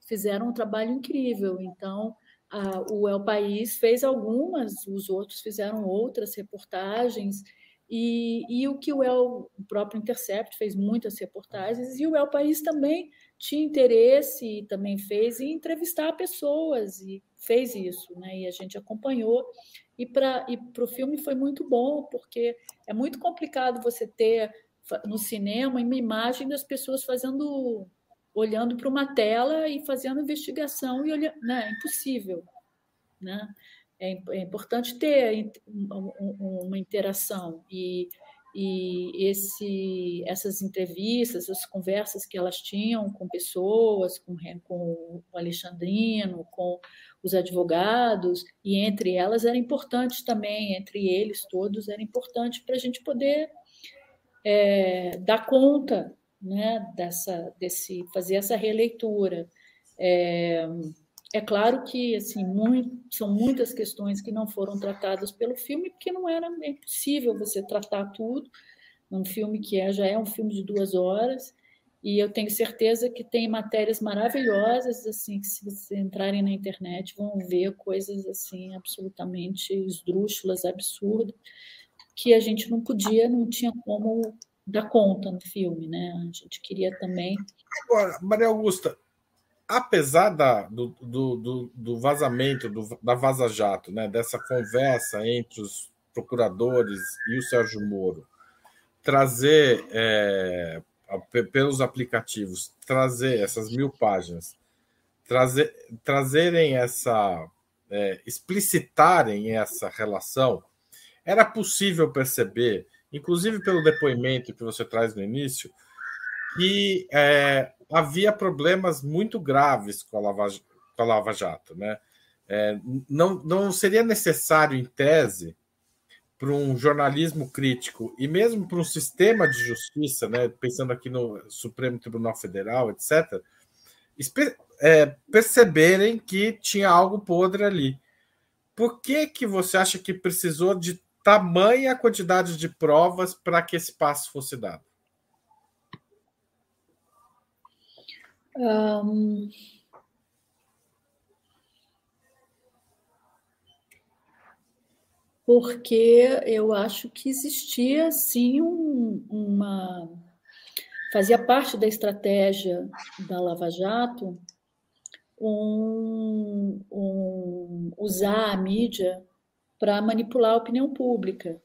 fizeram um trabalho incrível. Então, a, o El País fez algumas, os outros fizeram outras reportagens, e, e, o que o El, o próprio Intercept fez muitas reportagens, e o El País também tinha interesse e também fez em entrevistar pessoas, e fez isso, né? e a gente acompanhou. E para e o filme foi muito bom, porque é muito complicado você ter no cinema uma imagem das pessoas fazendo, olhando para uma tela e fazendo investigação, e olhando, né? é impossível. Né? É, é importante ter uma interação e, e esse, essas entrevistas, as conversas que elas tinham com pessoas, com, com o Alexandrino, com os advogados, e entre elas era importante também, entre eles todos, era importante para a gente poder é, dar conta né, dessa, desse, fazer essa releitura. É, é claro que assim muito, são muitas questões que não foram tratadas pelo filme, porque não era impossível você tratar tudo num filme que é, já é um filme de duas horas. E eu tenho certeza que tem matérias maravilhosas, assim, que se vocês entrarem na internet vão ver coisas assim absolutamente esdrúxulas, absurdas, que a gente não podia, não tinha como dar conta no filme, né? A gente queria também. Agora, Maria Augusta, apesar da, do, do, do, vazamento, do, da Vaza Jato, né, dessa conversa entre os procuradores e o Sérgio Moro, trazer é, pelos aplicativos, trazer essas mil páginas, trazer, trazerem essa, é, explicitarem essa relação, era possível perceber, inclusive pelo depoimento que você traz no início, que é, havia problemas muito graves com a Lava, com a Lava Jato. Né? É, não, não seria necessário, em tese, para um jornalismo crítico e mesmo para um sistema de justiça, né, pensando aqui no Supremo Tribunal Federal, etc., é, perceberem que tinha algo podre ali. Por que, que você acha que precisou de tamanha quantidade de provas para que esse passo fosse dado? Um... porque eu acho que existia sim um, uma fazia parte da estratégia da Lava Jato um, um, usar a mídia para manipular a opinião pública.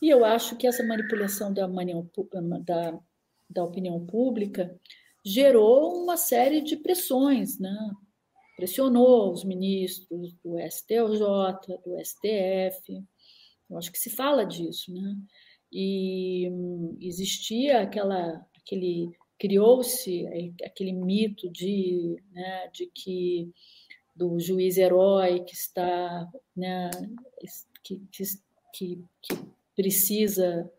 E eu acho que essa manipulação da, da, da opinião pública gerou uma série de pressões, né? pressionou os ministros do STJ, do STF, eu acho que se fala disso, né? E hum, existia aquela, aquele, criou-se aquele mito de, né, de que do juiz herói que está, né, que, que, que precisa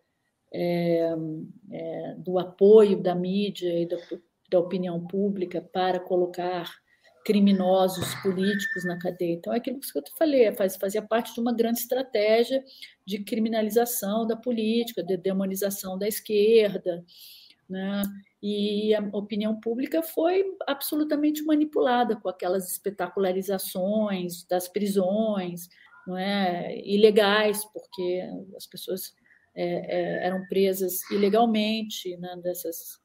é, é, do apoio da mídia e da, da opinião pública para colocar criminosos políticos na cadeia. Então, é aquilo que eu te falei, é fazia parte de uma grande estratégia de criminalização da política, de demonização da esquerda, né? E a opinião pública foi absolutamente manipulada com aquelas espetacularizações das prisões, não é, ilegais, porque as pessoas é, é, eram presas ilegalmente, né, dessas,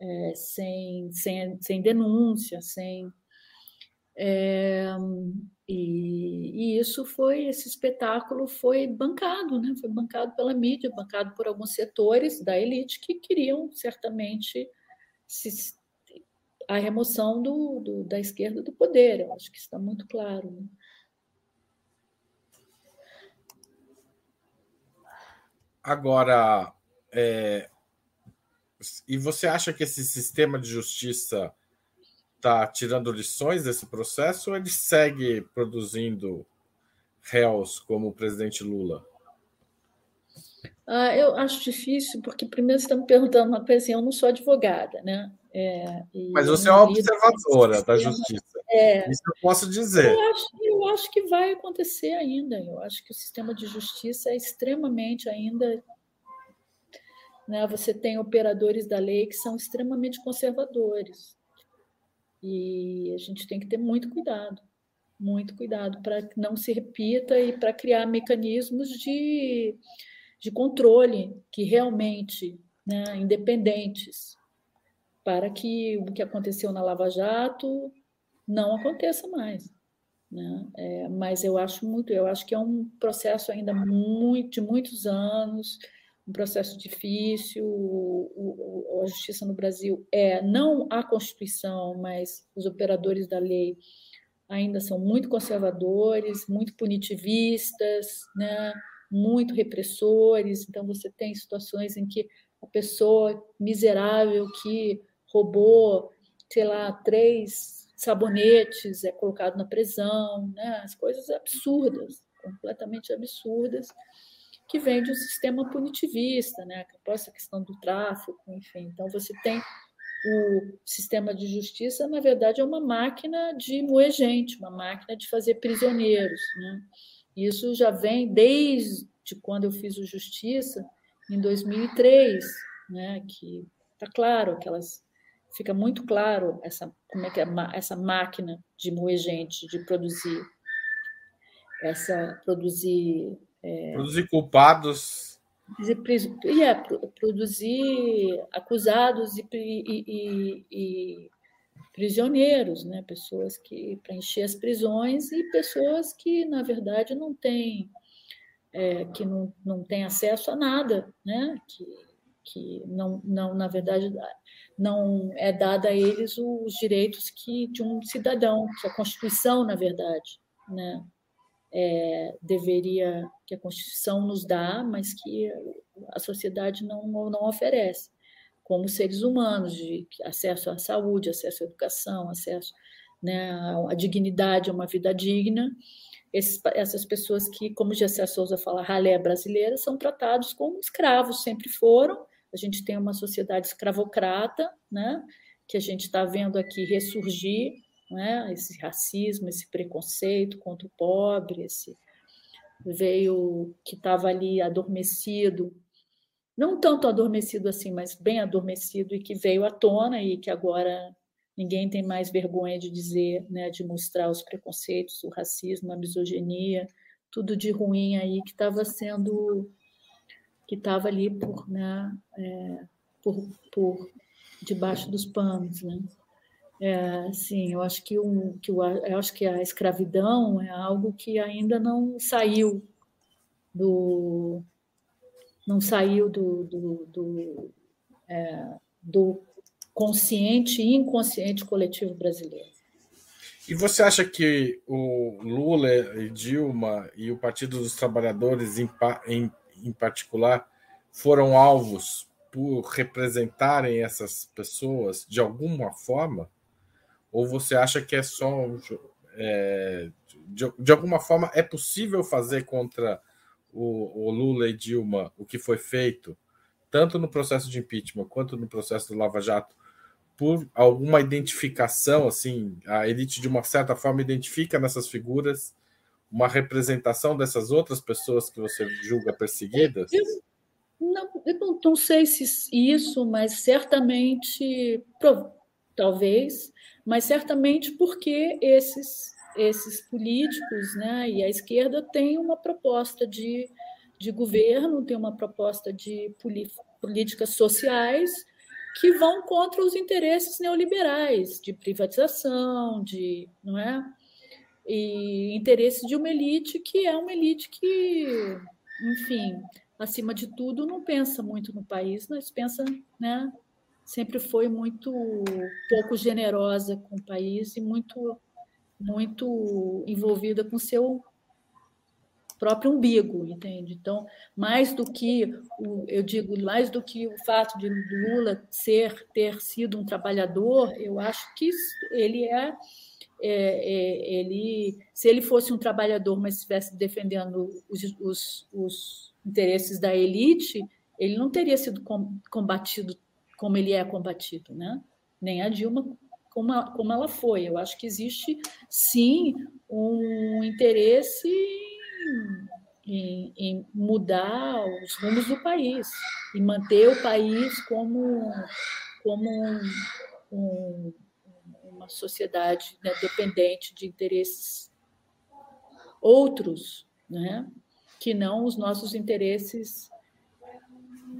é, sem, sem, sem denúncia, sem. E, e, isso foi, esse espetáculo foi bancado, né? foi bancado pela mídia, bancado por alguns setores da elite que queriam certamente se, a remoção do, do, da esquerda do poder. Eu acho que está muito claro. Né? Agora, é, e você acha que esse sistema de justiça está tirando lições desse processo ou ele segue produzindo réus como o presidente Lula? Ah, eu acho difícil, porque primeiro você está me perguntando uma coisa assim, eu não sou advogada, né? É, Mas você é uma observadora da justiça. É, Isso eu posso dizer. Eu acho, eu acho que vai acontecer ainda. Eu acho que o sistema de justiça é extremamente ainda. Né, você tem operadores da lei que são extremamente conservadores. E a gente tem que ter muito cuidado, muito cuidado para que não se repita e para criar mecanismos de, de controle que realmente né, independentes para que o que aconteceu na Lava Jato não aconteça mais. Né? É, mas eu acho muito, eu acho que é um processo ainda muito, de muitos anos, um processo difícil. O, o, a justiça no Brasil é não a Constituição, mas os operadores da lei ainda são muito conservadores, muito punitivistas, né? muito repressores. Então você tem situações em que a pessoa miserável que roubou, sei lá, três sabonetes, é colocado na prisão, né? as coisas absurdas, completamente absurdas, que vem de um sistema punitivista, né? essa questão do tráfico, enfim. Então, você tem o sistema de justiça, na verdade, é uma máquina de moer gente, uma máquina de fazer prisioneiros. Né? Isso já vem desde quando eu fiz o Justiça, em 2003, né? que está claro, aquelas fica muito claro essa como é que é essa máquina de moer gente, de produzir essa produzir é, produzir culpados é, produzir acusados e, e, e, e prisioneiros, né? Pessoas que para encher as prisões e pessoas que na verdade não têm é, que não, não têm acesso a nada, né? Que, que não, não na verdade não é dada a eles os direitos que de um cidadão, que a Constituição, na verdade, né, é, deveria, que a Constituição nos dá, mas que a sociedade não, não oferece, como seres humanos, de acesso à saúde, acesso à educação, acesso né, à dignidade, a uma vida digna. Esses, essas pessoas que, como Gessé Souza fala, ralé brasileira, são tratados como escravos, sempre foram, a gente tem uma sociedade escravocrata, né, que a gente está vendo aqui ressurgir, né, esse racismo, esse preconceito contra o pobre, esse veio que estava ali adormecido, não tanto adormecido assim, mas bem adormecido e que veio à tona e que agora ninguém tem mais vergonha de dizer, né, de mostrar os preconceitos, o racismo, a misoginia, tudo de ruim aí que estava sendo que estava ali por, né, é, por, por debaixo dos panos, né? É, sim, eu acho que o, que o, eu acho que a escravidão é algo que ainda não saiu do não saiu do, do, do, é, do consciente e inconsciente coletivo brasileiro. E você acha que o Lula e Dilma e o Partido dos Trabalhadores em, em em particular, foram alvos por representarem essas pessoas de alguma forma? Ou você acha que é só. É, de, de, alguma forma, é possível fazer contra o, o, Lula e Dilma o que foi feito, tanto no processo de impeachment quanto no processo do Lava Jato, por alguma identificação? Assim, a elite, de uma certa forma, identifica nessas figuras uma representação dessas outras pessoas que você julga perseguidas? Eu não, eu não, não sei se isso, mas certamente, talvez, mas certamente porque esses, esses políticos né, e a esquerda têm uma proposta de, de governo, tem uma proposta de políticas sociais que vão contra os interesses neoliberais de privatização, de não é, e interesse de uma elite que é uma elite que, enfim, acima de tudo, não pensa muito no país, mas pensa, né? Sempre foi muito pouco generosa com o país e muito muito envolvida com seu próprio umbigo, entende? Então, mais do que o, eu digo, mais do que o fato de Lula ser ter sido um trabalhador, eu acho que ele é, é, é ele, se ele fosse um trabalhador, mas estivesse defendendo os, os, os interesses da elite, ele não teria sido combatido como ele é combatido, né? Nem a Dilma como, a, como ela foi. Eu acho que existe sim um interesse em, em, mudar os rumos do país e manter o país como, como um, um, uma sociedade né, dependente de interesses outros, né, que não os nossos interesses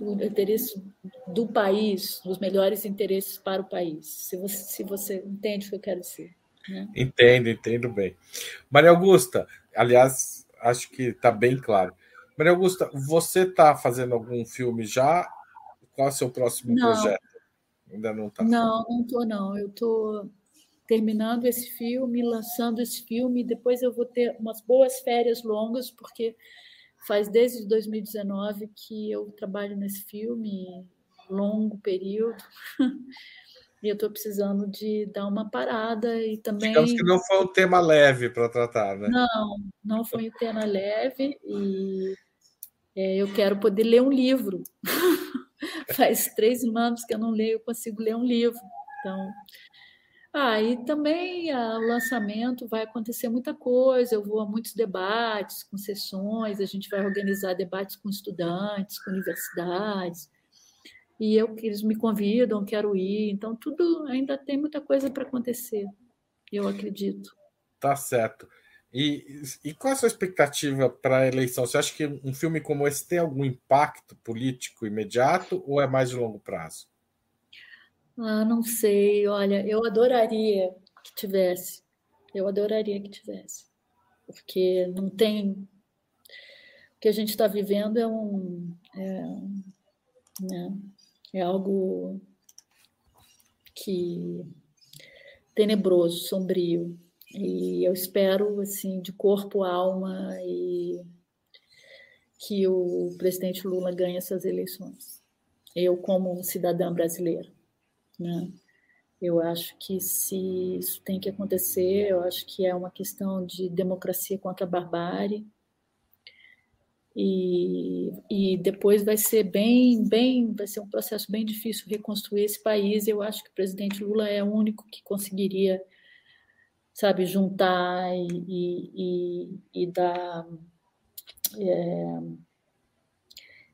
o interesse do país, os melhores interesses para o país. Se você, se você entende o que eu quero dizer. Né? Entendo, entendo bem. Maria Augusta, aliás, acho que está bem claro. Maria Augusta, você está fazendo algum filme já? Qual é o seu próximo não. projeto? Ainda não está? Não, não estou, não. Eu estou terminando esse filme, lançando esse filme, depois eu vou ter umas boas férias longas, porque faz desde 2019 que eu trabalho nesse filme, longo período. E eu estou precisando de dar uma parada e também. Digamos que não foi um tema leve para tratar, né? Não, não foi um tema leve e é, eu quero poder ler um livro. Faz três anos que eu não leio, eu consigo ler um livro. Então, ah, e também ah, o lançamento vai acontecer muita coisa. Eu vou a muitos debates, com sessões, a gente vai organizar debates com estudantes, com universidades e eu eles me convidam, quero ir. Então, tudo ainda tem muita coisa para acontecer, eu acredito. Tá certo. E, e qual a sua expectativa para a eleição? Você acha que um filme como esse tem algum impacto político imediato ou é mais de longo prazo? Ah, não sei. Olha, eu adoraria que tivesse. Eu adoraria que tivesse. Porque não tem. O que a gente está vivendo é um. É, né? É algo que tenebroso, sombrio. E eu espero, assim, de corpo, alma, e que o presidente Lula ganhe essas eleições. Eu, como cidadã brasileira, né? Eu acho que se isso tem que acontecer, eu acho que é uma questão de democracia contra a barbárie, e, e depois vai ser bem, bem, vai ser um processo bem difícil reconstruir esse país. Eu acho que o presidente Lula é o único que conseguiria, sabe, juntar e, e, e dar é,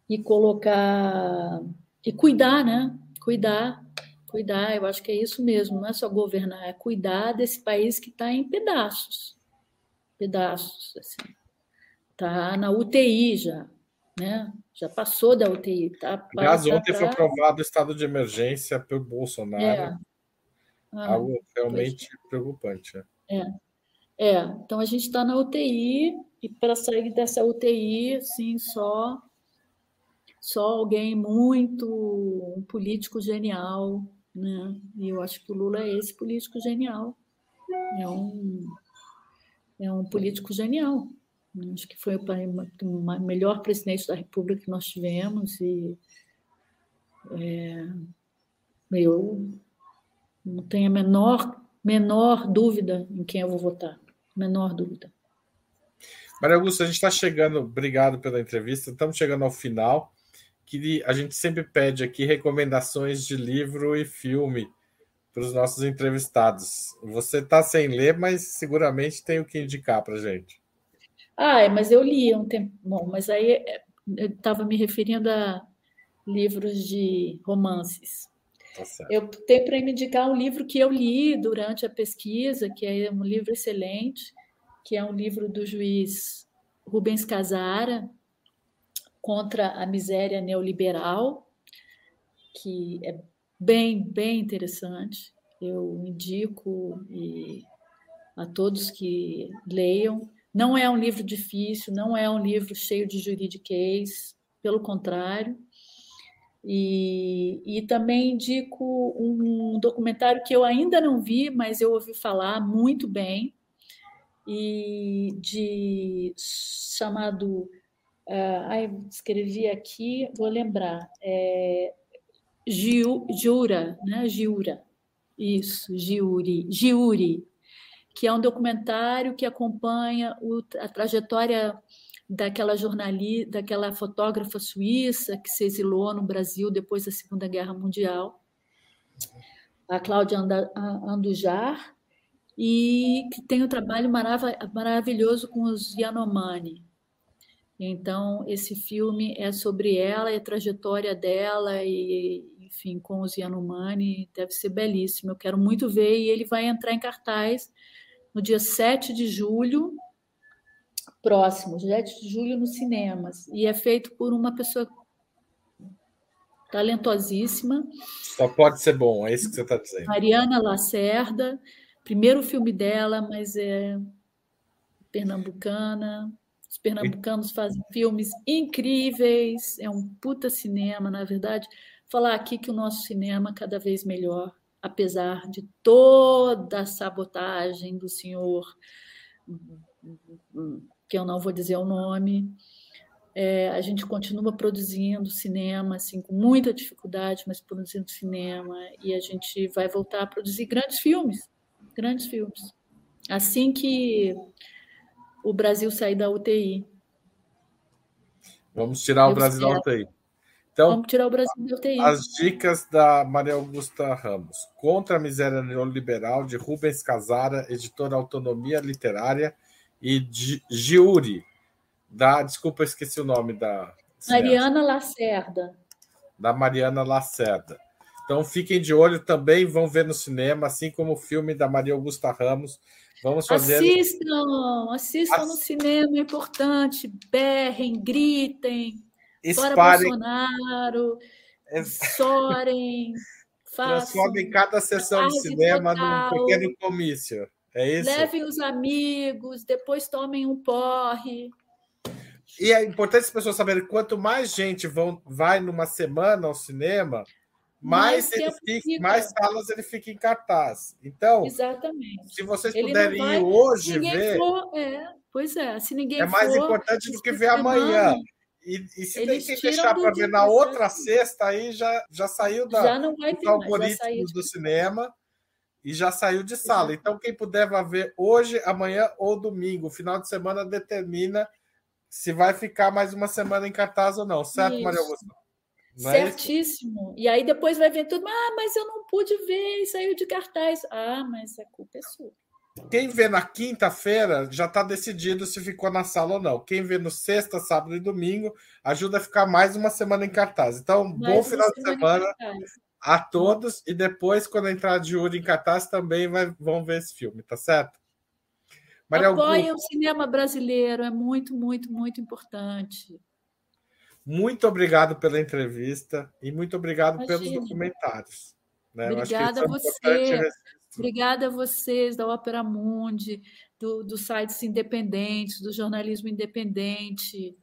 e colocar e cuidar, né? Cuidar, cuidar. Eu acho que é isso mesmo. Não é só governar, é cuidar desse país que está em pedaços, pedaços, assim está na UTI já, né? Já passou da UTI. Tá, Aliás, ontem pra... foi aprovado o estado de emergência pelo Bolsonaro. É. Ah, Algo realmente pois. preocupante. Né? É. é, então a gente está na UTI e para sair dessa UTI, assim, só só alguém muito um político genial, né? E eu acho que o Lula é esse político genial. É um é um político genial. Acho que foi o melhor presidente da República que nós tivemos e é, eu não tenho a menor, menor dúvida em quem eu vou votar. Menor dúvida. Maria Augusta, a gente está chegando, obrigado pela entrevista, estamos chegando ao final. Que a gente sempre pede aqui recomendações de livro e filme para os nossos entrevistados. Você está sem ler, mas seguramente tem o que indicar para a gente. Ah, é, mas eu li um tempo. Bom, mas aí é, eu estava me referindo a livros de romances. Tá eu tenho para me indicar um livro que eu li durante a pesquisa, que é um livro excelente, que é um livro do juiz Rubens Casara, contra a miséria neoliberal, que é bem, bem interessante. Eu indico a todos que leiam. Não é um livro difícil, não é um livro cheio de juridiquês, pelo contrário. E, e também indico um documentário que eu ainda não vi, mas eu ouvi falar muito bem, e de chamado, uh, ai, escrevi aqui, vou lembrar, é, Giu, Giura, né? Giura, isso, Giuri, Giuri, que é um documentário que acompanha o, a trajetória daquela jornalista, daquela fotógrafa suíça que se exilou no Brasil depois da Segunda Guerra Mundial, a Cláudia Andujar, e que tem um trabalho maravilhoso com os Yanomami. Então, esse filme é sobre ela e a trajetória dela, e, enfim, com os Yanomami, deve ser belíssimo. Eu quero muito ver, e ele vai entrar em cartaz no dia 7 de julho, próximo, 7 de julho, nos cinemas. E é feito por uma pessoa talentosíssima. Só pode ser bom, é isso que você está dizendo. Mariana Lacerda, primeiro filme dela, mas é pernambucana. Os pernambucanos fazem filmes incríveis, é um puta cinema, na verdade. Falar aqui que o nosso cinema cada vez melhor apesar de toda a sabotagem do senhor, que eu não vou dizer o nome, é, a gente continua produzindo cinema, assim, com muita dificuldade, mas produzindo cinema, e a gente vai voltar a produzir grandes filmes, grandes filmes. Assim que o Brasil sair da UTI. Vamos tirar o Brasil da UTI. Então, Vamos tirar o Brasil do UTI. As dicas da Maria Augusta Ramos. Contra a miséria neoliberal, de Rubens Casara, editora Autonomia Literária, e Giuri, da. Desculpa, esqueci o nome da. Mariana Lacerda. Da Mariana Lacerda. Então fiquem de olho também, vão ver no cinema, assim como o filme da Maria Augusta Ramos. Vamos fazer. Assistam, assistam Ass... no cinema, é importante. Berrem, gritem Fora Bolsonaro. Soren, Transformem cada sessão de cinema total. num pequeno comício. É isso? Levem os amigos, depois tomem um porre. E é importante as pessoas saberem quanto mais gente vão, vai numa semana ao cinema, mais, mais, ele fica, mais salas ele fica em cartaz. Então, Exatamente. se vocês ele puderem vai, ir hoje ver. For, é, pois é, se ninguém É mais for, importante do que ver amanhã. E, e se Eles tem que deixar para ver na outra sexta, aí já, já saiu da, já não vai ter, algoritmos do cinema e já saiu de sala. Então, quem puder vai ver hoje, amanhã ou domingo. final de semana determina se vai ficar mais uma semana em cartaz ou não, certo, isso. Maria Augusta? Não é Certíssimo. E aí depois vai ver tudo, ah, mas eu não pude ver e saiu de cartaz. Ah, mas a culpa é sua. Quem vê na quinta-feira já está decidido se ficou na sala ou não. Quem vê no sexta, sábado e domingo ajuda a ficar mais uma semana em cartaz. Então, mais bom final de semana a todos. E depois, quando entrar de Yuri em cartaz, também vai, vão ver esse filme, tá certo? Maria Apoiem o cinema brasileiro, é muito, muito, muito importante. Muito obrigado pela entrevista e muito obrigado Imagina. pelos documentários. Né? Obrigada a você. Obrigada a vocês da Ópera Mundi, do, dos sites independentes, do jornalismo independente.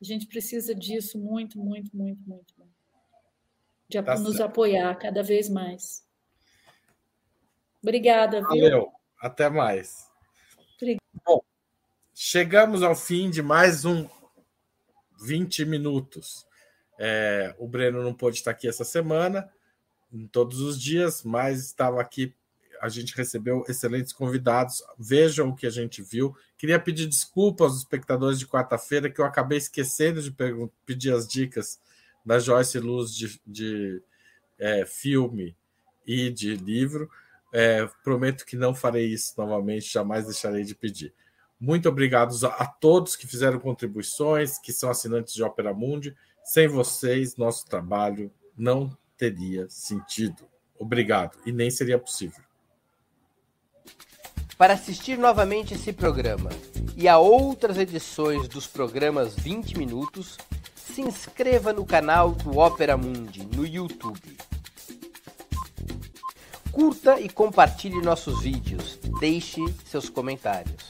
A gente precisa disso muito, muito, muito, muito. De tá nos certo. apoiar cada vez mais. Obrigada. Valeu. Viu? Até mais. Obrigada. Bom, chegamos ao fim de mais um 20 minutos. É, o Breno não pôde estar aqui essa semana, em todos os dias, mas estava aqui a gente recebeu excelentes convidados. Vejam o que a gente viu. Queria pedir desculpas aos espectadores de quarta-feira, que eu acabei esquecendo de pedir as dicas da Joyce Luz de, de é, filme e de livro. É, prometo que não farei isso novamente, jamais deixarei de pedir. Muito obrigado a, todos que fizeram contribuições, que são assinantes de Opera Mundi. Sem vocês, nosso trabalho não teria sentido. Obrigado, e nem seria possível. Para assistir novamente esse programa e a outras edições dos programas 20 Minutos, se inscreva no canal do Opera Mundi no YouTube. Curta e compartilhe nossos vídeos. Deixe seus comentários.